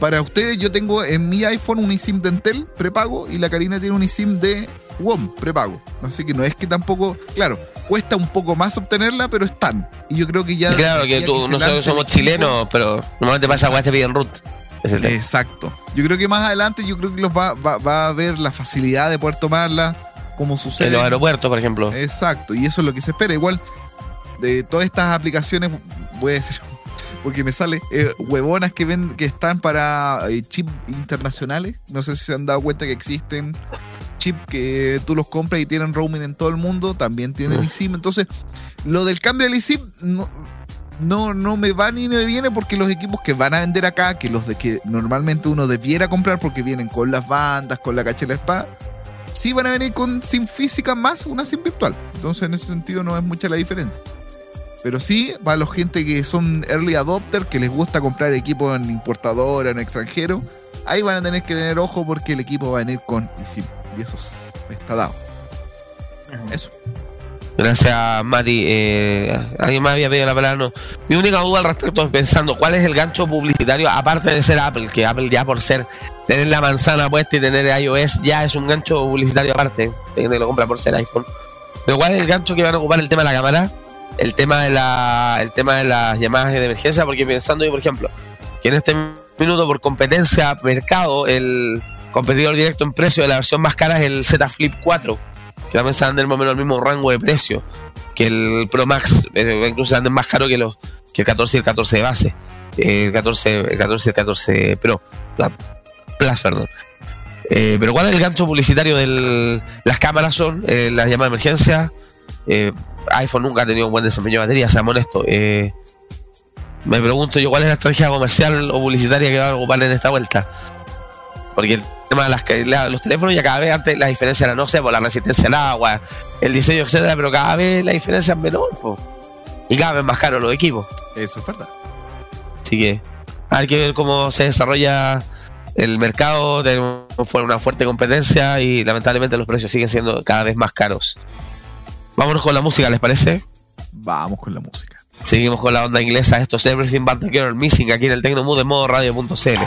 para ustedes, yo tengo en mi iPhone un eSIM de Entel prepago y la Karina tiene un eSIM de WOM prepago. Así que no es que tampoco, claro, cuesta un poco más obtenerla, pero están. Y yo creo que ya. Claro, que tú, se nosotros somos chilenos, pero normalmente pasa weá te piden root. Exacto. Yo creo que más adelante, yo creo que los va, va, va a haber la facilidad de poder tomarla, como sucede. En los aeropuertos, por ejemplo. Exacto, y eso es lo que se espera. Igual, de todas estas aplicaciones, voy a decir, porque me sale, eh, huevonas que ven que están para eh, chips internacionales. No sé si se han dado cuenta que existen chips que tú los compras y tienen roaming en todo el mundo, también tienen eSIM. Entonces, lo del cambio del eSIM no, no, no me va ni me viene porque los equipos que van a vender acá, que los de que normalmente uno debiera comprar porque vienen con las bandas, con la cacha de la espada, sí van a venir con SIM física más una SIM virtual. Entonces, en ese sentido, no es mucha la diferencia. Pero sí, para los gente que son early adopter, que les gusta comprar equipo en importadora, en extranjero, ahí van a tener que tener ojo porque el equipo va a venir con SIM. Y eso está dado. Eso. Gracias, Mati. Eh, ¿Alguien más había pedido la palabra? No. Mi única duda al respecto es pensando cuál es el gancho publicitario, aparte de ser Apple, que Apple ya por ser tener la manzana puesta y tener iOS ya es un gancho publicitario aparte. Hay gente que lo compra por ser iPhone. Pero ¿cuál es el gancho que van a ocupar el tema de la cámara? El tema de la, el tema de las llamadas de emergencia, porque pensando yo, por ejemplo, que en este minuto por competencia mercado, el competidor directo en precio de la versión más cara es el Z Flip 4 que también se anden más o menos el mismo rango de precio que el Pro Max, incluso se más caro que los que el 14 y el 14 de base, eh, el 14, el 14 y el 14 Pro, Plus, perdón. Eh, pero ¿cuál es el gancho publicitario de las cámaras? Son eh, las llamadas de emergencia. Eh, iPhone nunca ha tenido un buen desempeño de batería, seamos honestos. Eh, me pregunto yo cuál es la estrategia comercial o publicitaria que van a ocupar en esta vuelta. Porque el tema de las, la- los teléfonos ya cada vez antes la diferencia era, no sé, por la resistencia al agua, el diseño, etcétera, pero cada vez la diferencia es menor, po. y cada vez más caros los equipos. Eso es verdad. Así que hay que ver cómo se desarrolla el mercado, tenemos una fuerte competencia y lamentablemente los precios siguen siendo cada vez más caros. Vámonos con la música, ¿les parece? Vamos con la música. Seguimos con la onda inglesa, esto es Everything But the Girl Missing aquí en el Tecnomood de modo radio.cl.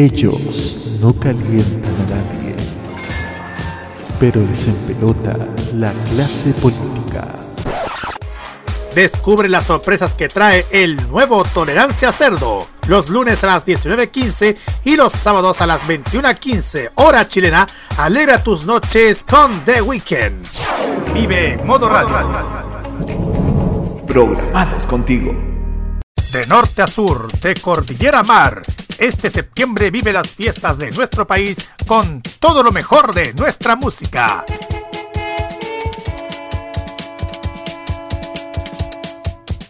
Ellos no calientan a nadie, pero les empelota la clase política. Descubre las sorpresas que trae el nuevo Tolerancia Cerdo. Los lunes a las 19.15 y los sábados a las 21.15 hora chilena. Alegra tus noches con The Weekend. Vive Modo Radio. Programados contigo. De norte a sur, de cordillera a mar, este septiembre vive las fiestas de nuestro país con todo lo mejor de nuestra música.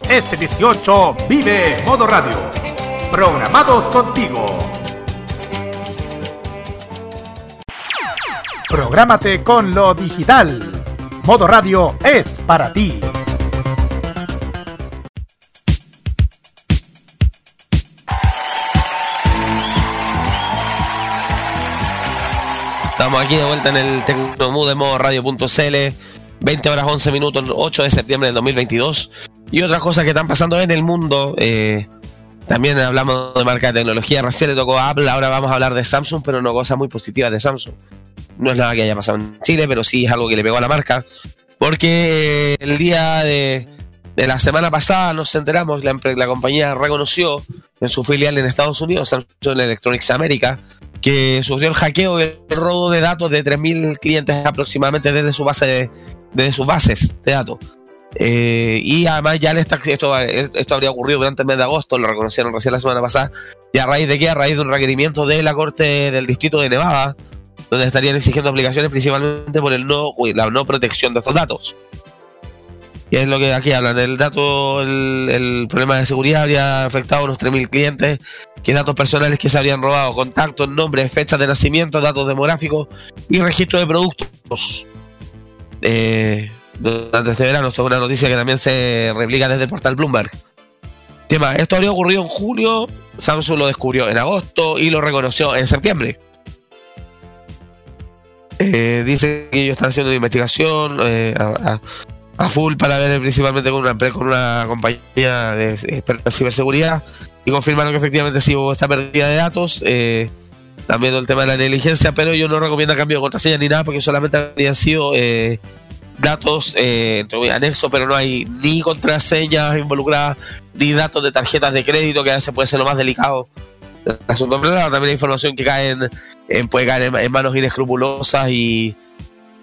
Este 18 vive Modo Radio. Programados contigo. Prográmate con lo digital. Modo Radio es para ti. Estamos aquí de vuelta en el Tecnomood de modo radio.cl. 20 horas 11 minutos, 8 de septiembre del 2022. Y otras cosas que están pasando en el mundo. eh, también hablamos de marca de tecnología. Recién le tocó a Apple. Ahora vamos a hablar de Samsung, pero no cosas muy positivas de Samsung. No es nada que haya pasado en Chile, pero sí es algo que le pegó a la marca. Porque el día de, de la semana pasada nos enteramos, la, la compañía reconoció en su filial en Estados Unidos, Samsung Electronics America, que sufrió el hackeo y el robo de datos de 3.000 clientes aproximadamente desde su base de, desde sus bases de datos. Eh, y además ya le esto, esto habría ocurrido durante el mes de agosto, lo reconocieron recién la semana pasada. ¿Y a raíz de qué? A raíz de un requerimiento de la Corte del Distrito de Nevada, donde estarían exigiendo aplicaciones principalmente por el no, la no protección de estos datos. Y es lo que aquí hablan del dato, el, el problema de seguridad habría afectado a unos 3.000 clientes, que datos personales que se habrían robado, contactos, nombres, fechas de nacimiento, datos demográficos y registro de productos. Eh, durante este verano, esto es una noticia que también se replica desde el portal Bloomberg. Tema, esto habría ocurrido en julio, Samsung lo descubrió en agosto y lo reconoció en septiembre. Eh, dice que ellos están haciendo una investigación eh, a, full para ver principalmente con una, con una compañía de experta en ciberseguridad y confirmaron que efectivamente sí hubo esta pérdida de datos. eh, también el tema de la negligencia, pero ellos no recomiendan cambio de contraseña ni nada porque solamente habrían sido eh, datos eh, anexos, pero no hay ni contraseñas involucradas ni datos de tarjetas de crédito, que a veces puede ser lo más delicado del asunto. Pero también hay información que cae en, en- puede caer en, en manos inescrupulosas y,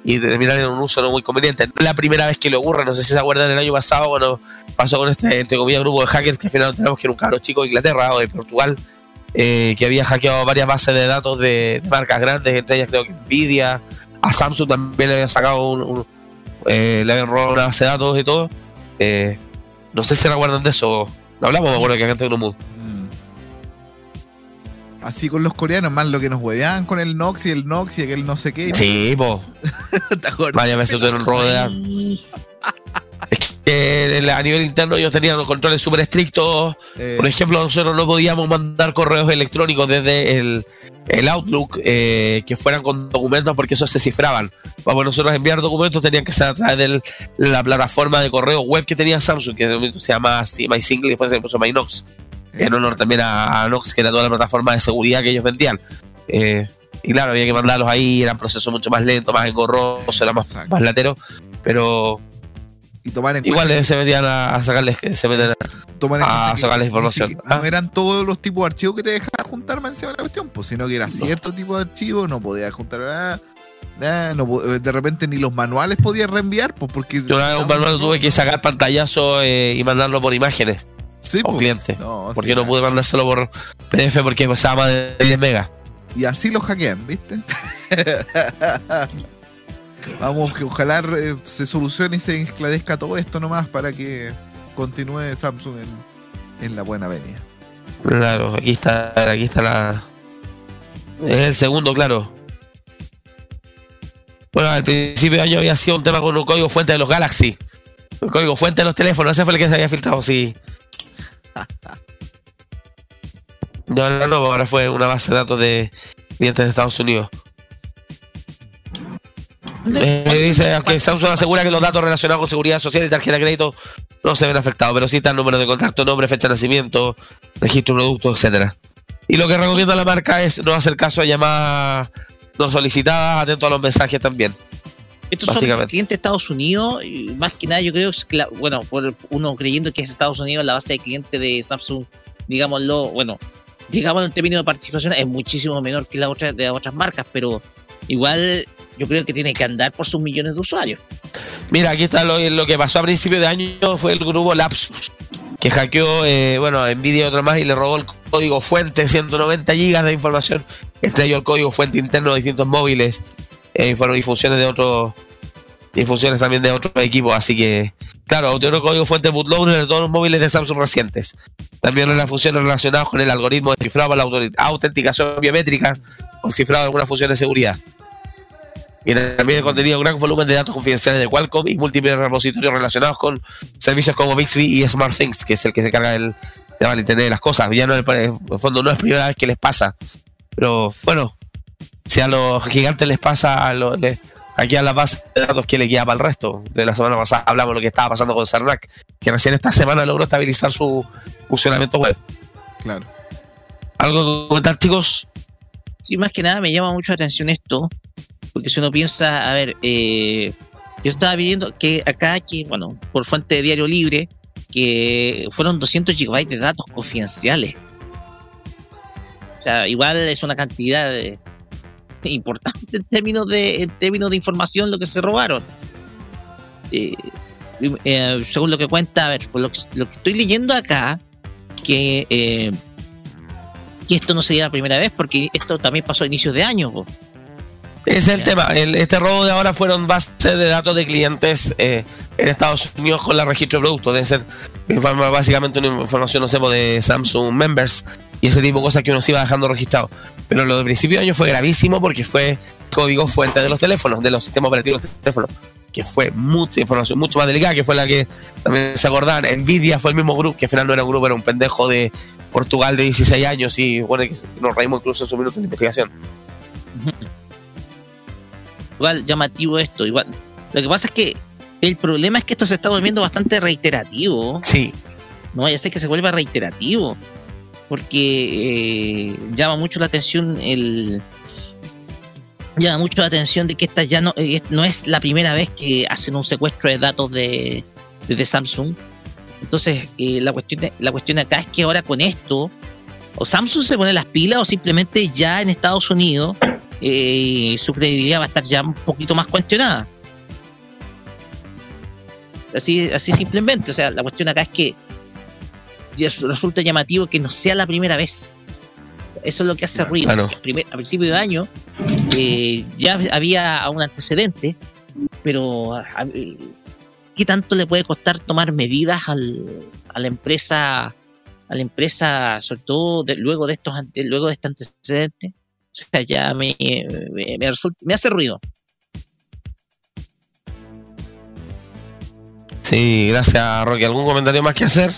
y terminar en un uso no muy conveniente. No es la primera vez que le ocurre, no sé si se acuerdan el año pasado cuando pasó con este, entre comillas, grupo de hackers que al final nos enteramos que era un cabro chico de Inglaterra o de Portugal eh, que había hackeado varias bases de datos de, marcas grandes, entre ellas creo que Nvidia, a Samsung también le habían sacado un, eh, le habían robado una base de datos y todo. Eh, no sé si recuerdan de eso. Lo hablamos, me acuerdo que acá en Tecnomood. Así con los coreanos, más lo que nos hueveaban con el Nox y el Nox y aquel no sé qué. Sí, po. <laughs> ¿Te acuerdas? Varias veces tuvieron a nivel interno ellos tenían los controles súper estrictos. Eh, Por ejemplo, nosotros no podíamos mandar correos electrónicos desde el, el Outlook eh, que fueran con documentos porque esos se cifraban. Para nosotros enviar documentos tenían que ser a través de la plataforma de correo web que tenía Samsung, que momento se llama MySingle y después se puso MyNox. En honor también a, a Nox, que era toda la plataforma de seguridad que ellos vendían. Eh, y claro, había que mandarlos ahí, eran procesos mucho más lentos, más engorrosos, era más, más latero. Pero y tomar en igual cuenta, se metían a, a sacarles, se metían a- que sacarles información. siquiera- Ah. No eran todos los tipos de archivos que te dejaban juntar más encima de la cuestión, pues, sino que era cierto tipo de archivos, no podías juntar. ah, ah, no po- de repente ni los manuales podías reenviar, pues porque. Yo una vez un manual tuve que sacar pantallazo eh, y mandarlo por imágenes Sí, un pues. cliente. No, Porque sí, no pude mandárselo por PDF porque pesaba más de 10 megas. Y así los hackean, ¿viste? <laughs> Vamos, que ojalá eh, se solucione y se esclarezca todo esto nomás para que continúe Samsung en, en la buena avenida. Claro, aquí está, aquí está la. Es el segundo, claro. Bueno, al principio de año había sido un tema con un código fuente de los Galaxy. El código fuente de los teléfonos, ese fue el que se había filtrado, sí. No, no, no, ahora fue una base de datos de clientes de Estados Unidos. Eh, dice, aunque Samsung asegura que los datos relacionados con seguridad social y tarjeta de crédito no se ven afectados, pero sí están números de contacto, nombre, fecha de nacimiento, registro de producto, etcétera. Y lo que recomienda la marca es no hacer caso a llamadas no solicitadas, atento a los mensajes también. Estos son clientes de Estados Unidos, y más que nada yo creo, bueno, por uno creyendo que es Estados Unidos la base de clientes de Samsung, digámoslo, bueno, digámoslo en términos de participación, es muchísimo menor que la otra, de las otras marcas, pero igual yo creo que tiene que andar por sus millones de usuarios. Mira, aquí está lo, lo que pasó a principio de año, fue el grupo Lapsus, que hackeó, eh, bueno, Nvidia y otro más y le robó el código fuente, 190 gigas de información, entre ellos el código fuente interno de distintos móviles eh, y funciones de otros y funciones también de otros equipos, así que, claro, obtuvo el código fuente bootloader de todos los móviles de Samsung recientes. También las funciones relacionadas con el algoritmo de cifrado para la autenticación biométrica o cifrado de algunas funciones de seguridad. Y también el contenido gran volumen de datos confidenciales de Qualcomm y múltiples repositorios relacionados con servicios como Bixby y SmartThings, que es el que se encarga del de las cosas. Ya no en el fondo no es primera vez que les pasa. Pero bueno, si a los gigantes les pasa, a los, aquí a las bases de datos, ¿qué le queda para el resto? De la semana pasada hablamos de lo que estaba pasando con Cernac, que recién esta semana logró estabilizar su funcionamiento web. Claro. ¿Algo que comentar, chicos? Sí, más que nada me llama mucho la atención esto, porque si uno piensa, a ver, eh, yo estaba viendo que acá, que bueno, por fuente de Diario Libre, que fueron 200 gigabytes de datos confidenciales. O sea, igual es una cantidad eh, <laughs> importante en términos de en términos de información lo que se robaron. Eh, eh, según lo que cuenta, a ver, por lo que, lo que estoy leyendo acá, que eh, que esto no sería la primera vez, porque esto también pasó a inicios de año. po. Ese es el tema. El- este robo de ahora fueron bases de datos de clientes eh, en Estados Unidos con la registro de productos. Debe ser básicamente una información, no sé, de Samsung Members y ese tipo de cosas que uno se iba dejando registrado. Pero lo de principio de año fue gravísimo porque fue código fuente de los teléfonos, de los sistemas operativos de los teléfonos. Que fue mucha información, mucho más delicada, que fue la que también se acordaban. Nvidia fue el mismo grupo, que al final no era un grupo, era un pendejo de Portugal de 16 años y bueno, que nos reímos incluso en su minuto de investigación. <laughs> Igual llamativo esto, igual. Lo que pasa es que el problema es que esto se está volviendo bastante reiterativo. Sí, No vaya a ser que se vuelva reiterativo. Porque eh, llama mucho la atención el. Llama mucho la atención de que esta ya no, eh, no es la primera vez que hacen un secuestro de datos de, de Samsung. Entonces, eh, la, cuestión, la cuestión acá es que ahora con esto, o Samsung se pone las pilas o simplemente ya en Estados Unidos su credibilidad va a estar ya un poquito más cuestionada. Así, así simplemente. O sea, la cuestión acá es que resulta llamativo que no sea la primera vez. Eso es lo que hace ruido. Ah, a principio de año eh, ya había un antecedente, pero a, ¿qué tanto le puede costar tomar medidas al, a la empresa, a la empresa, sobre todo luego de estos, de, luego de este antecedente? O sea, ya me, me, resulta, me hace ruido. Sí, gracias, Rocky. ¿Algún comentario más que hacer?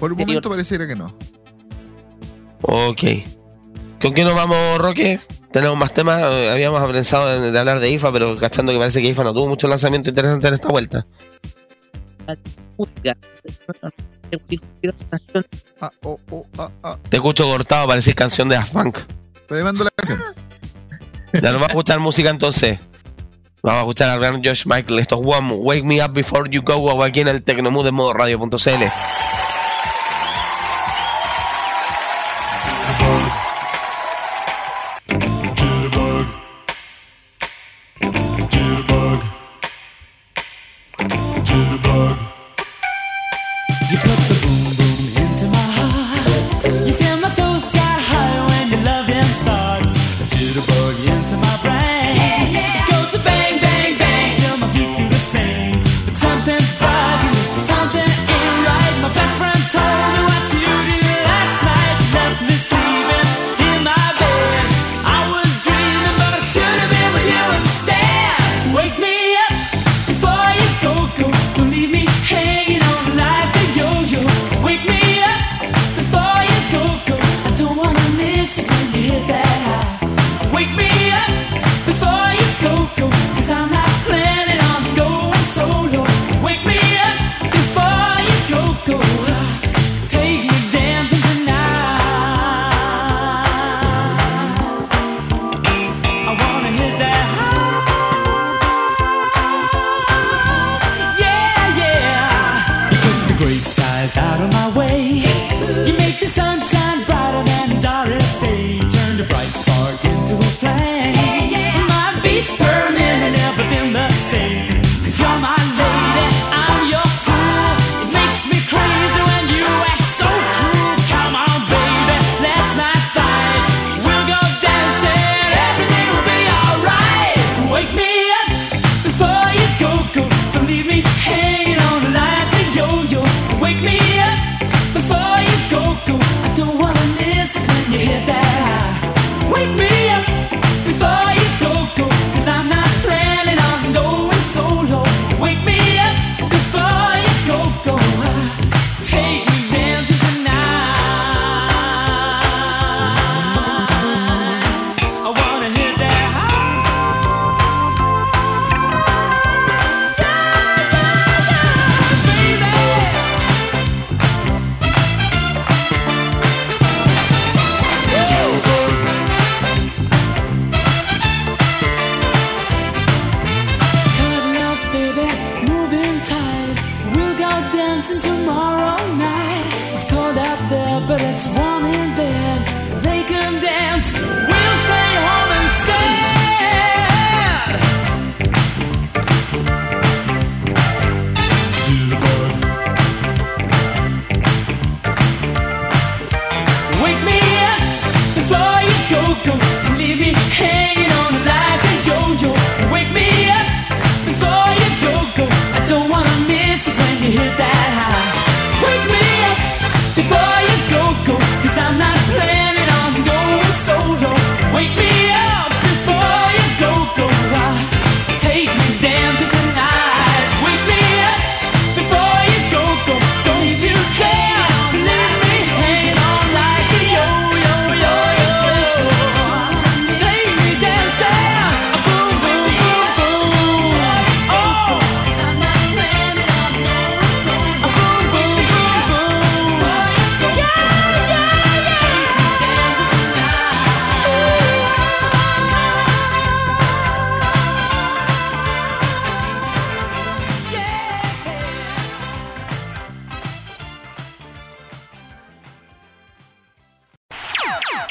Por un momento pareciera que no. Ok. ¿Con qué nos vamos, Roque? Tenemos más temas. Habíamos pensado de hablar de IFA, pero cachando que parece que IFA no tuvo mucho lanzamiento interesante en esta vuelta. Ah, oh, oh, ah, ah. Te escucho cortado, parece canción de Daft Punk. Estoy la canción. Ya no va a escuchar música entonces. Vamos a escuchar al gran Josh Michael. Esto es Wake Me Up Before You Go Go aquí en el Tecnomood de modo radio.cl.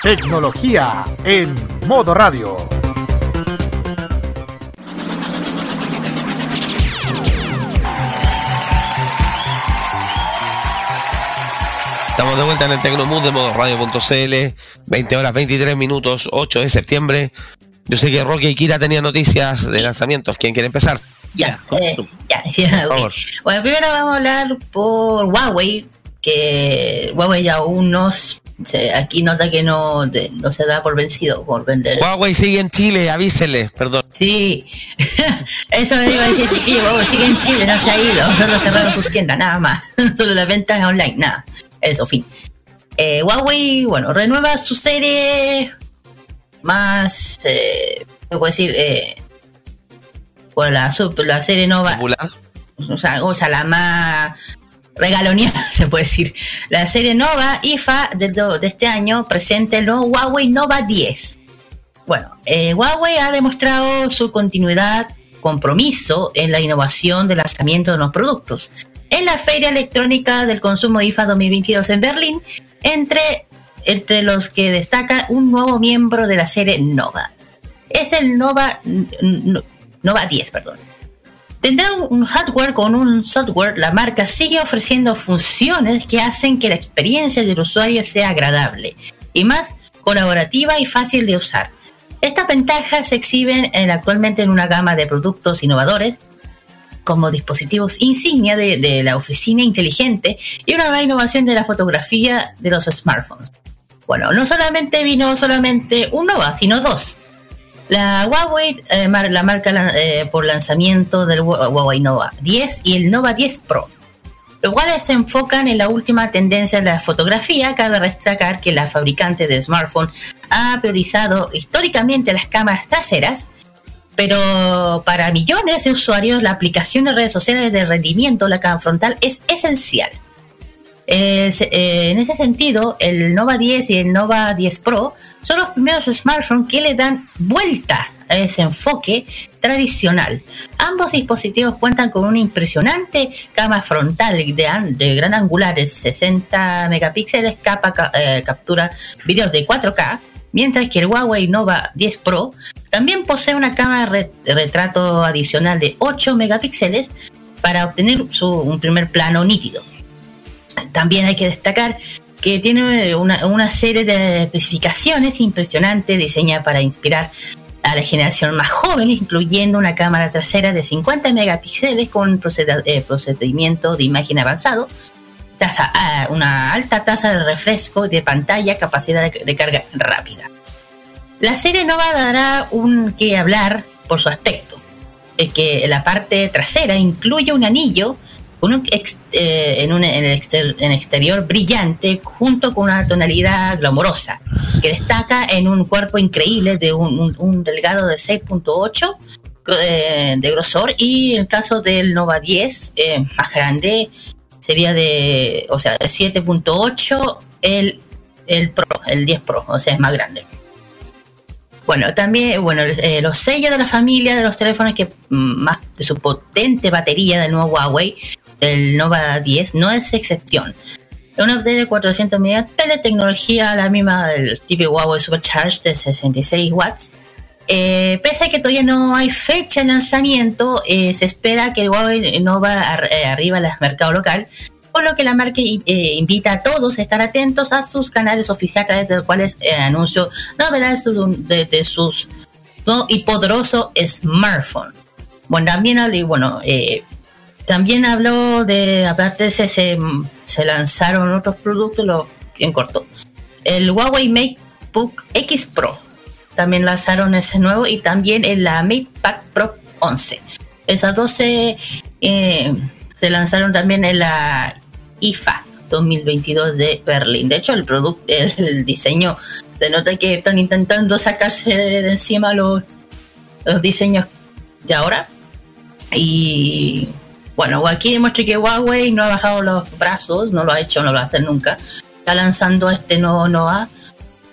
Tecnología en modo radio. Estamos de vuelta en el Tecnomood de modo radio.cl, 20 horas 23 minutos, 8 de septiembre. Yo sé que Rocky y Kira tenían noticias de lanzamientos. ¿Quién quiere empezar? Ya, ya, eh, ya. Por favor. Bueno, primero vamos a hablar por Huawei, que Huawei aún nos se- aquí nota que no, de- no se da por vencido por vender. Huawei sigue en Chile, avísele, perdón. Sí, <laughs> eso me iba a decir, chiquillo, Huawei sigue en Chile, no se ha ido, solo cerraron sus tiendas, nada más, <laughs> solo las ventas online, nada, eso, fin. Eh, Huawei, bueno, renueva su serie más, eh, ¿qué puedo decir? Eh, bueno, la, la serie Nova, Popular. o sea, o sea, la más regaloneada, <laughs> se puede decir. La serie Nova IFA del de este año presenta el nuevo Huawei Nova 10. Bueno, eh, Huawei ha demostrado su continuidad, compromiso en la innovación de lanzamiento de los productos. En la Feria Electrónica del Consumo IFA 2022 en Berlín, entre, entre los que destaca un nuevo miembro de la serie Nova. Es el Nova, Nova 10, perdón. Tendrá un- hardware con un software, la marca sigue ofreciendo funciones que hacen que la experiencia del usuario sea agradable y más colaborativa y fácil de usar. Estas ventajas se exhiben en- actualmente en una gama de productos innovadores como dispositivos insignia de, de la oficina inteligente y una nueva innovación de la fotografía de los smartphones. Bueno, no solamente vino solamente un Nova, sino dos. La Huawei, eh, la marca eh, por lanzamiento del Hua- Huawei Nova 10 y el Nova 10 Pro. Los cuales se enfocan en la última tendencia de la fotografía. Cabe destacar que la fabricante de smartphone ha priorizado históricamente las cámaras traseras, pero para millones de usuarios la aplicación de redes sociales de rendimiento, la cámara frontal, es esencial. Es, eh, en ese sentido, el Nova 10 y el Nova 10 Pro son los primeros smartphones que le dan vuelta a ese enfoque tradicional. Ambos dispositivos cuentan con una impresionante cámara frontal de, an- de gran angular de 60 megapíxeles, capa, ca- eh, captura videos de 4K, mientras que el Huawei Nova 10 Pro también posee una cámara de retrato adicional de 8 megapíxeles para obtener un primer plano nítido. También hay que destacar que tiene una, una serie de especificaciones impresionantes diseñadas para inspirar a la generación más joven, incluyendo una cámara trasera de 50 megapíxeles con eh, procedimiento de imagen avanzado, tasa- ah, una alta tasa de refresco de pantalla, capacidad de, carga rápida. La serie Nova dará un que hablar por su aspecto, es que la parte trasera incluye un anillo con eh, en, un, en el exter- en exterior brillante junto con una tonalidad glamorosa que destaca en un cuerpo increíble de un, un- delgado de 6.8 gro- eh, de grosor y el caso del Nova 10 eh, más grande sería de o sea de 7.8 el, el Pro el 10 Pro o sea es más grande. Bueno, también, bueno, eh, los sellos de la familia de los teléfonos que mm, más de su potente batería del nuevo Huawei, el Nova 10, no es excepción. Una batería de 400 mAh, tecnología la misma del típico Huawei Supercharge de 66 watts. Eh, pese a que todavía no hay fecha de lanzamiento, eh, se espera que el Huawei Nova ar- eh, arriba al mercado local, por lo que la marca invita a todos a estar atentos a sus canales oficiales a través de los cuales anuncio novedades de, de sus nuevo y poderoso smartphone. Bueno, también bueno, también habló de, aparte de se, lanzaron otros productos, lo bien corto. El Huawei MateBook X Pro, también lanzaron ese nuevo y también el la MatePad Pro 11. Esas dos se, eh, se lanzaron también en la IFA 2022 de Berlín. De hecho, el producto es el diseño. Se nota que están intentando sacarse de encima los, los diseños de ahora. Y bueno, aquí demuestra que Huawei no ha bajado los brazos, no lo ha hecho, no lo va a hacer nunca. Está lanzando este nuevo Nova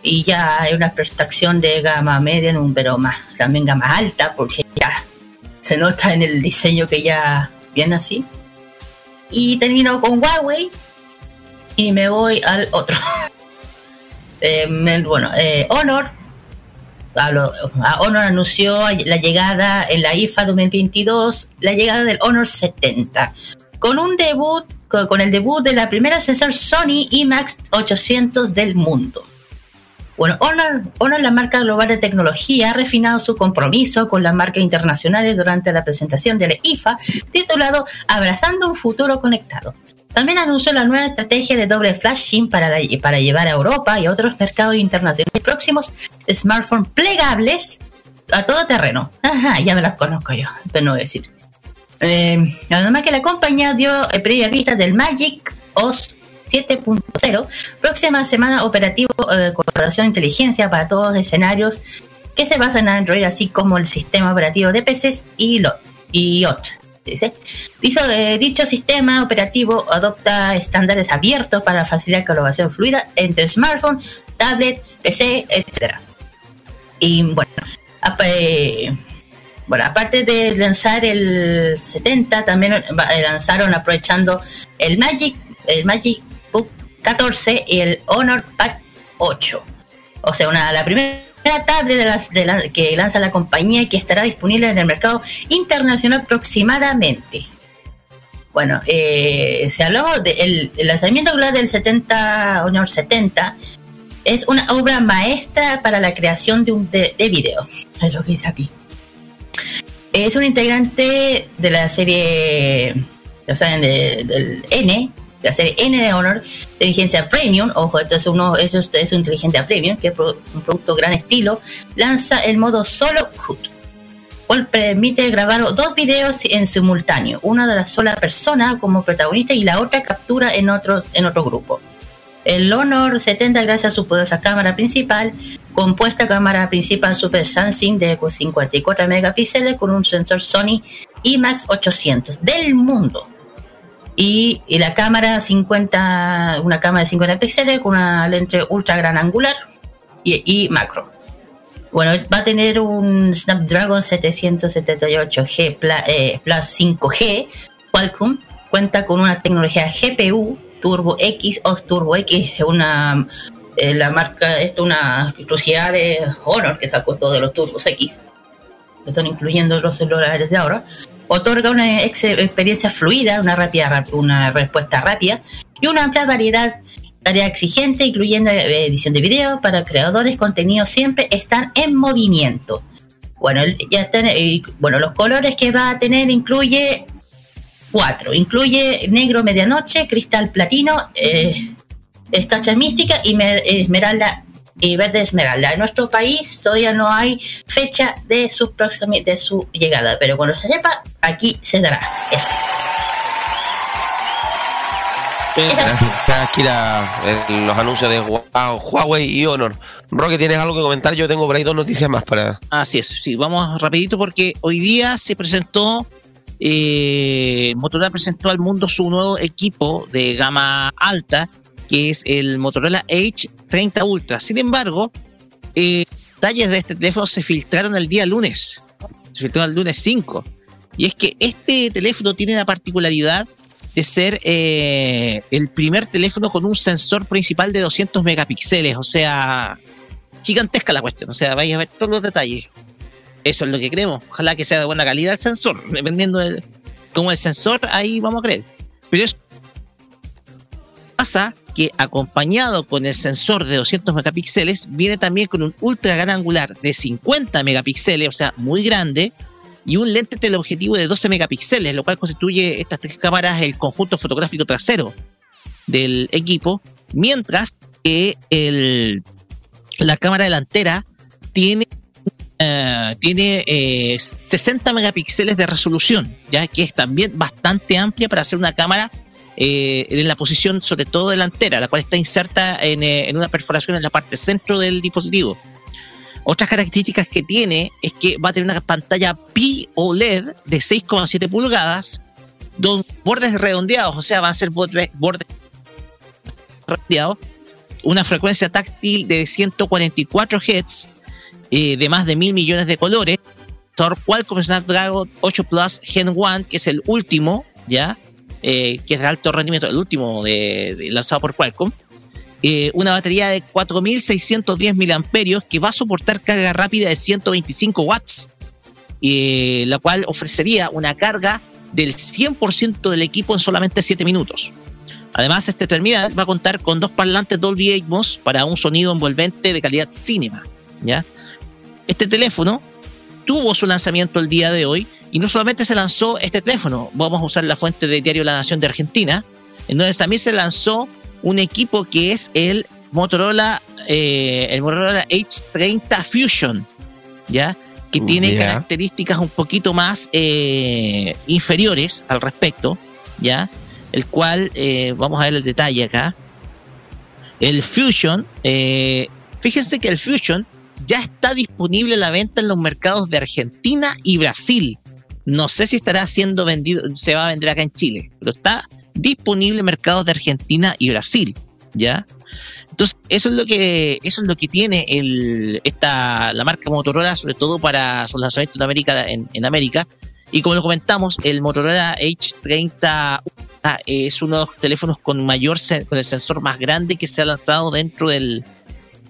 y ya hay una extracción de gama media, pero más también gama alta, porque ya se nota en el diseño que ya viene así. Y termino con Huawei y me voy al otro. <laughs> Eh, bueno, eh, Honor. Honor anunció la llegada en la IFA 2022, la llegada del Honor 70, con un debut co- con el debut de la primera sensor Sony IMAX 800 del mundo. Bueno, Honor, Honor, la marca global de tecnología, ha refinado su compromiso con las marcas internacionales durante la presentación de la IFA, titulado Abrazando un futuro conectado. También anunció la nueva estrategia de doble flashing para, para llevar a Europa y a otros mercados internacionales próximos smartphones plegables a todo terreno. Ajá, ya me las conozco yo, pero no voy a decir. Eh, además que la compañía dio eh, previa vista del Magic OS 7.0, próxima semana operativo eh, corporación inteligencia para todos los escenarios que se basan en Android, así como el sistema operativo de PCs y, lo, y OT. Dice, Dicho, eh, dicho sistema operativo adopta estándares abiertos para facilitar colaboración fluida entre smartphone, tablet, PC, etc. Y bueno, eh, bueno, aparte de lanzar el 70, también eh, lanzaron aprovechando el Magic, el Magic Book 14 y el Honor Pad 8. O sea, una, la primera tablet de las, de la- que lanza la compañía y que estará disponible en el mercado internacional próximamente. Bueno, eh, si hablamos del el lanzamiento global del 70, Honor 70, es una obra maestra para la creación de un de, de video. Es lo que dice aquí. Es un integrante de la serie, ya saben, de- del N, de la serie N de Honor, inteligencia premium. Ojo, esto es, uno, esto es, es una inteligencia premium, que es un producto gran estilo. Lanza el modo solo cut, cual permite grabar dos videos en simultáneo, una de la sola persona como protagonista y la otra captura en otro, en otro grupo. El Honor 70, gracias a su poderosa cámara principal, compuesta cámara principal Super Samsung de 54 megapíxeles con un sensor Sony IMAX 800 del mundo. Y, la cámara 50, una cámara de 50 píxeles con una lente ultra gran angular y, y macro. Bueno, va a tener un Snapdragon 778G Pla- eh, Plus 5G Qualcomm. Cuenta con una tecnología GPU Turbo X o Turbo X, una eh, la marca, esto es una exclusividad de Honor que sacó todos los Turbos X, están incluyendo los celulares de ahora. Otorga una ex- experiencia fluida, una rápida una respuesta rápida y una amplia variedad tarea exigente, incluyendo eh, edición de video para creadores, contenidos siempre están en movimiento. Bueno, ya están, eh, bueno, los colores que va a tener incluye cuatro. Incluye negro medianoche, cristal platino, eh, escacha mística y mer- esmeralda y verde esmeralda. En nuestro país todavía no hay fecha de su próxima, de su llegada, pero cuando se sepa, aquí se dará. Eso. Gracias, Kira. eh, los anuncios de Hua- Huawei y Honor. Roque, ¿tienes algo que comentar? Yo tengo por ahí dos noticias más para. Así es, sí, vamos rapidito porque hoy día se presentó, eh, Motorola presentó al mundo su nuevo equipo de gama alta, que es el Motorola Edge 30 Ultra. Sin embargo, eh, detalles de este teléfono se filtraron el día lunes, se filtraron el lunes 5. Y es que este teléfono tiene la particularidad de ser eh, el primer teléfono con un sensor principal de 200 megapíxeles, o sea, gigantesca la cuestión, o sea, vais a ver todos los detalles. Eso es lo que creemos. Ojalá que sea de buena calidad el sensor, <laughs> dependiendo de cómo el sensor, ahí vamos a creer. Pero eso que acompañado con el sensor de 200 megapíxeles, viene también con un ultra gran angular de 50 megapíxeles, o sea, muy grande, y un lente teleobjetivo de 12 megapíxeles, lo cual constituye estas tres cámaras el conjunto fotográfico trasero del equipo, mientras que el, la cámara delantera tiene, eh, tiene eh, 60 megapíxeles de resolución, ya que es también bastante amplia para hacer una cámara eh, en la posición sobre todo delantera, la cual está inserta en, eh, en una perforación en la parte centro del dispositivo. Otras características que tiene es que va a tener una pantalla OLED de 6,7 pulgadas, dos bordes redondeados, o sea, van a ser bordes, redondeados, una frecuencia táctil de 144 Hz, eh, de más de mil millones de colores, procesador Qualcomm Snapdragon 8 Plus Gen 1, que es el último, ¿ya? Eh, que es de alto rendimiento, el último lanzado por Qualcomm. Eh, una batería de 4610 miliamperios que va a soportar carga rápida de 125 watts, eh, la cual ofrecería una carga del 100% del equipo en solamente 7 minutos. Además, este terminal va a contar con dos parlantes Dolby Atmos para un sonido envolvente de calidad cinema. ¿ya? Este teléfono tuvo su lanzamiento el día de hoy y no solamente se lanzó este teléfono, vamos a usar la fuente de Diario La Nación de Argentina, en donde también se lanzó un equipo que es el Motorola, eh, el Motorola H30 Fusion, ¿ya? que Mm, tiene características un poquito más eh, inferiores al respecto, ¿ya? El cual, eh, vamos a ver el detalle acá. El Fusion, fíjense que el Fusion ya está disponible a la venta en los mercados de Argentina y Brasil. No sé si estará siendo vendido, se va a vender acá en Chile, pero está disponible en mercados de Argentina y Brasil, ¿ya? Entonces, eso es lo que, eso es lo que tiene el, esta, la marca Motorola, sobre todo para sus lanzamientos en América, en, en América. Y como lo comentamos, el Motorola H30 es uno de los teléfonos con mayor con el sensor más grande que se ha lanzado dentro del,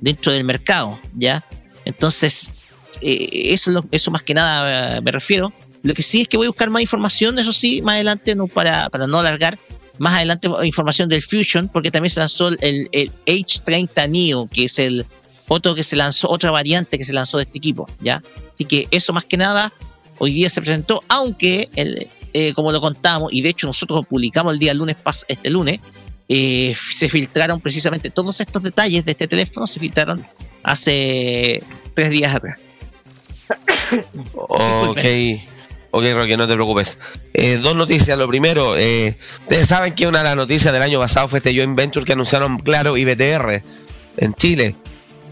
dentro del mercado, ¿ya? Entonces, eh, eso, eso más que nada eh, me refiero. Lo que sí es que voy a buscar más información, eso sí, más adelante, no para, para no alargar, más adelante información del Fusion, porque también se lanzó el, el H30 Neo, que es el otro que se lanzó, otra variante que se lanzó de este equipo, ¿ya? Así que eso más que nada hoy día se presentó, aunque el, eh, como lo contamos, y de hecho nosotros publicamos el día lunes, este lunes, eh, se filtraron precisamente todos estos detalles de este teléfono, se filtraron hace tres días atrás. <coughs> Ok, ok, Roque, no te preocupes. Eh, dos noticias. Lo primero, eh, ustedes saben que una de las noticias del año pasado fue este joint venture que anunciaron Claro y BTR en Chile.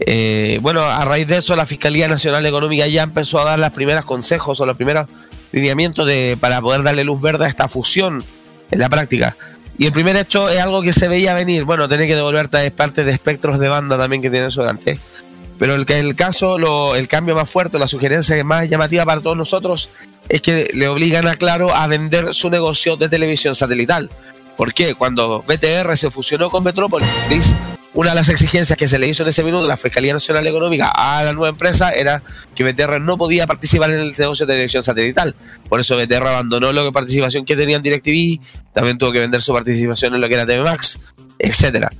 Eh, bueno, a raíz de eso, la Fiscalía Nacional Económica ya empezó a dar las primeras consejos o los primeros lineamientos de, para poder darle luz verde a esta fusión en la práctica. Y el primer hecho es algo que se veía venir. Bueno, tener que devolverte a parte de espectros de banda también que tiene eso delante. Pero el, caso, el cambio más fuerte, la sugerencia más llamativa para todos nosotros es que le obligan a Claro a vender su negocio de televisión satelital. ¿Por qué? Cuando BTR se fusionó con Metrópolis, una de las exigencias que se le hizo en ese minuto a la Fiscalía Nacional Económica a la nueva empresa era que BTR no podía participar en el negocio de televisión satelital. Por eso BTR abandonó la participación que tenía en DirecTV, también tuvo que vender su participación en lo que era TV Max, etcétera.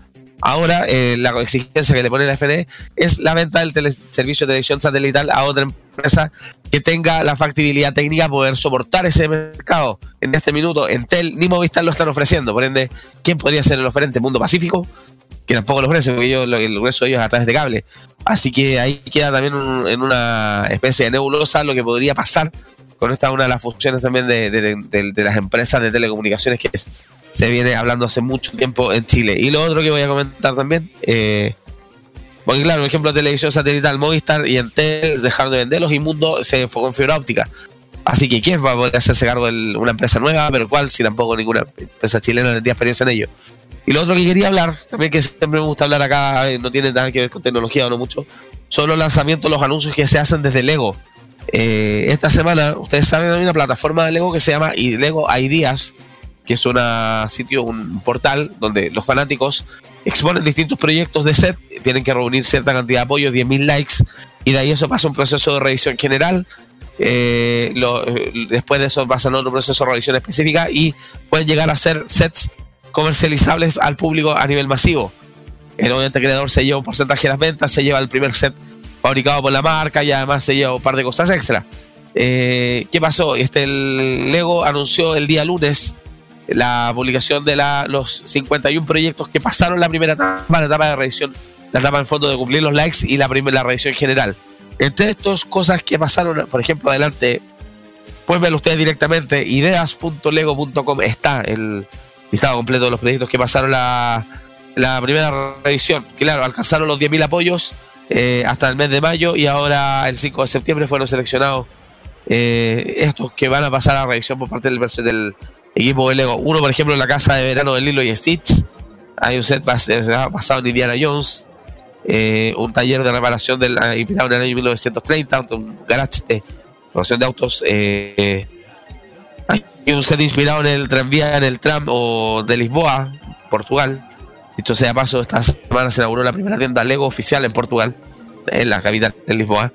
Ahora, eh, la exigencia que le pone la FNE es la venta del servicio de televisión satelital a otra empresa que tenga la factibilidad técnica de poder soportar ese mercado. En este minuto, Entel ni Movistar lo están ofreciendo. Por ende, ¿quién podría ser el oferente? Mundo Pacífico, que tampoco lo ofrece, porque ellos, lo- el grueso de ellos es a través de cable. Así que ahí queda también en una especie de nebulosa lo que podría pasar con esta una de las funciones también de las empresas de telecomunicaciones que es- se viene hablando hace mucho tiempo en Chile. Y lo otro que voy a comentar también, eh, porque claro, por ejemplo, televisión satelital, Movistar y Entel dejaron de venderlos y Mundo se fue con fibra óptica. Así que ¿quién va a poder hacerse cargo de una empresa nueva? Pero ¿cuál? Si tampoco ninguna empresa chilena tendría experiencia en ello. Y lo otro que quería hablar, también que siempre me gusta hablar acá, eh, no tiene nada que ver con tecnología o no mucho, son los lanzamientos, los anuncios que se hacen desde Lego. Eh, esta semana, ustedes saben, hay una plataforma de Lego que se llama Lego Ideas, que es una sitio, un portal donde los fanáticos exponen distintos proyectos de set, tienen que reunir cierta cantidad de apoyos, 10.000 likes, y de ahí eso pasa un proceso de revisión general. eh, eh, después de eso pasan a otro proceso de revisión específica y pueden llegar a ser sets comercializables al público a nivel masivo. El obviamente creador se lleva un porcentaje de las ventas, se lleva el primer set fabricado por la marca y además se lleva un par de cosas extra. Eh, ¿Qué pasó? Este el Lego anunció el día lunes la publicación de la, los 51 proyectos que pasaron la primera etapa, la etapa de revisión, la etapa en fondo de cumplir los likes y la, primera la revisión general. Entre estas cosas que pasaron, por ejemplo, adelante, pueden verlo ustedes directamente, ideas.lego.com está el listado completo de los proyectos que pasaron la, primera revisión. Claro, alcanzaron los 10.000 apoyos eh, hasta el mes de mayo y ahora el 5 de septiembre fueron seleccionados eh, estos que van a pasar a revisión por parte del, del equipo de Lego. Uno, por ejemplo, en la casa de verano de Lilo y Stitch. Hay un set bas- basado en Indiana Jones. eh, un taller de reparación del, ah, inspirado en el año 1930. Un garage de reparación de autos. eh, hay un set inspirado en el tranvía, en el tram o de Lisboa, Portugal. Dicho sea paso, esta semana se inauguró la primera tienda Lego oficial en Portugal, en la capital de Lisboa.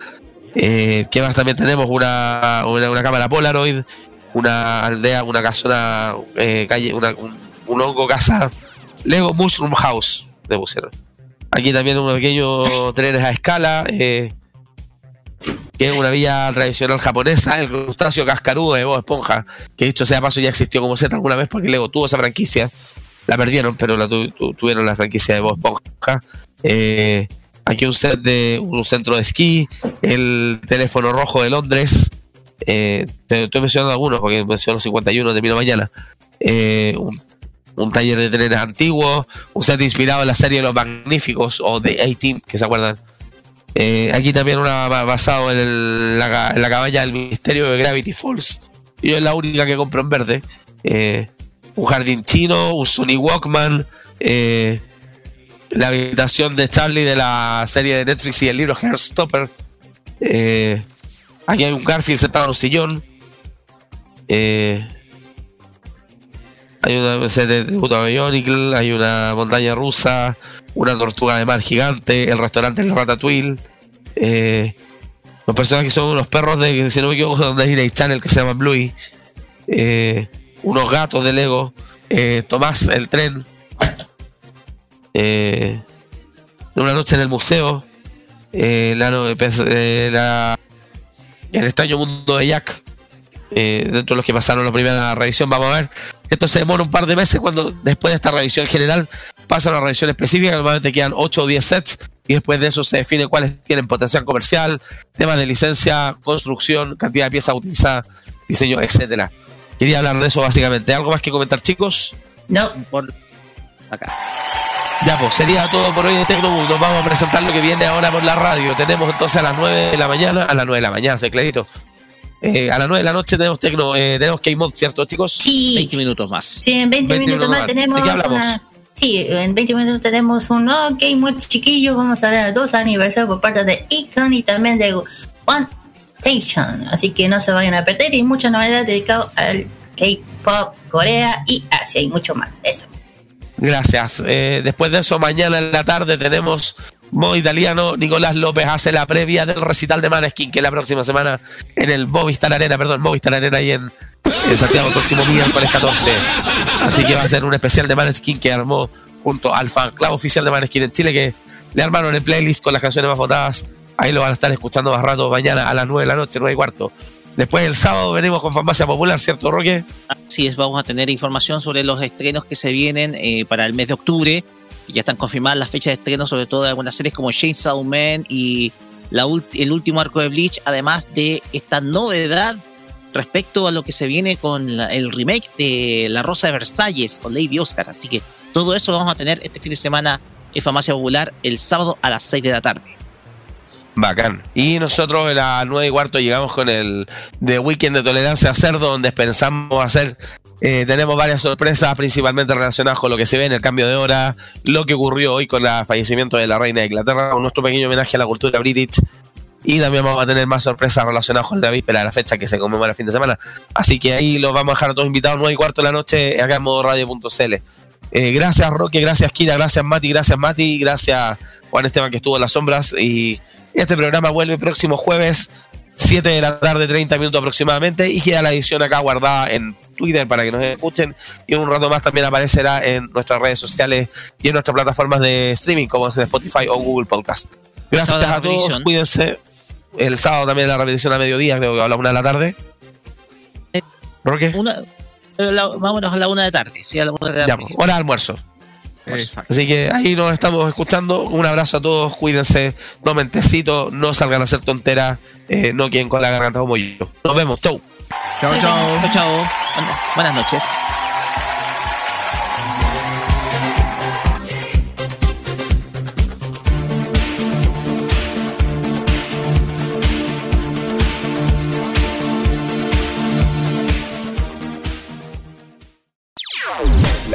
Eh, ¿Qué más también tenemos? Una, una cámara Polaroid, una aldea, una casona, eh, calle, una, un, un hongo casa, Lego Mushroom House, le pusieron. Aquí también unos pequeños trenes a escala, eh, que es una villa tradicional japonesa, el crustáceo cascarudo de Bob Esponja, que dicho sea paso ya existió como Z alguna vez porque Lego tuvo esa franquicia. La perdieron, pero la tu- tuvieron la franquicia de Bob Esponja. Eh, aquí un set de un centro de esquí, el teléfono rojo de Londres. Eh, te estoy mencionando algunos porque menciono los 51 de Mino Mañana. Eh, un, taller de trenes antiguos, un set inspirado en la serie Los Magníficos o de A-Team, que se acuerdan. Eh, aquí también una ba- basado en, la, en cabaña del misterio de Gravity Falls. Yo es la única que compro en verde. Un jardín chino, un Sony Walkman, la habitación de Charlie de la serie de Netflix y el libro Heartstopper. Eh, aquí hay un Garfield sentado en un sillón. Eh, hay una de tributo a hay una montaña rusa, una tortuga de mar gigante, el restaurante El Ratatouille. Eh, los personajes son unos perros de, si no me equivoco, de Disney Channel que se llaman Bluey. Eh, unos gatos de Lego. Eh, Tomás, el tren. Una noche en el museo. La, la- el extraño mundo de Jack. Eh, dentro de los que pasaron la primera revisión, vamos a ver. Esto se demora un par de meses cuando después de esta revisión general pasa a una revisión específica. Normalmente quedan 8 o 10 sets y después de eso se define cuáles tienen potencial comercial, temas de licencia, construcción, cantidad de piezas utilizadas, diseño, etcétera. Quería hablar de eso básicamente. ¿Algo más que comentar, chicos? No. Por acá. Ya, pues sería todo por hoy en Tecnobook. Nos vamos a presentar lo que viene ahora por la radio. Tenemos entonces a las 9 de la mañana, a las 9 de la mañana, soy clarito. Eh, a las 9 de la noche tenemos Tecno, eh, tenemos K-Mod, ¿cierto, chicos? Sí. 20 minutos más. Sí, en 20, 20 minutos más ¿De tenemos qué hablamos? una. Sí, en 20 minutos tenemos un nuevo game muy chiquillo. Vamos a hablar de dos aniversarios por parte de Icon y también de One Station. Así que no se vayan a perder y muchas novedades dedicadas al K-pop, Corea y Asia y mucho más. Eso. Gracias. Eh, después de eso, mañana en la tarde tenemos modo italiano. Nicolás López hace la previa del recital de Maneskin, que la próxima semana en el Movistar Arena, perdón, Movistar Arena ahí en, en Santiago, el próximo miércoles 14. Así que va a ser un especial de Maneskin que armó junto al fan oficial de Maneskin en Chile, que le armaron el playlist con las canciones más votadas. Ahí lo van a estar escuchando más rato mañana a las 9 de la noche, 9 y cuarto. Después el sábado venimos con Farmacia Popular, ¿cierto, Roque? Así es, vamos a tener información sobre los estrenos que se vienen eh, para el mes de octubre. Ya están confirmadas las fechas de estreno, sobre todo de algunas series como Chainsaw Man y la el último arco de Bleach, además de esta novedad respecto a lo que se viene con la- el remake de La Rosa de Versalles con Lady Oscar. Así que todo eso vamos a tener este fin de semana en Farmacia Popular el sábado a las 6 de la tarde. Bacán. Y nosotros a las 9 y cuarto llegamos con el The Weekend de Tolerancia Cerdo, donde pensamos hacer. eh, tenemos varias sorpresas, principalmente relacionadas con lo que se ve en el cambio de hora, lo que ocurrió hoy con el fallecimiento de la reina de Inglaterra, con nuestro pequeño homenaje a la cultura british. Y también vamos a tener más sorpresas relacionadas con la víspera de la fecha que se conmemora el fin de semana. Así que ahí los vamos a dejar a todos invitados 9 y cuarto de la noche acá en modo radio.cl. Eh, gracias Roque, gracias Kira, gracias Mati, gracias Mati, gracias Juan Esteban que estuvo en las sombras. Y este programa vuelve el próximo jueves, 7 de la tarde, 30 minutos aproximadamente, y queda la edición acá guardada en Twitter para que nos escuchen. Y en un rato más también aparecerá en nuestras redes sociales y en nuestras plataformas de streaming como es Spotify o Google Podcast. Gracias a todos, cuídense. El sábado también la repetición a mediodía, creo que a la una de la tarde. ¿Roque? Una, eh, la- vámonos a la una de la tarde, sí, a la una de la Ya, tarde. pues, hora de almuerzo. Exacto. Así que ahí nos estamos escuchando. Un abrazo a todos, cuídense, tomen tecito, no salgan a hacer tonteras, eh, no queden con la garganta como yo. Nos vemos, chau. Chao, chao. Chao, chao. Buenas noches.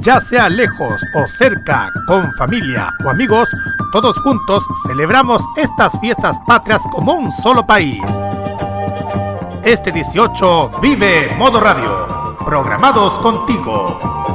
Ya sea lejos o cerca, con familia o amigos, todos juntos celebramos estas fiestas patrias como un solo país. Este 18 vive Modo Radio. Programados contigo.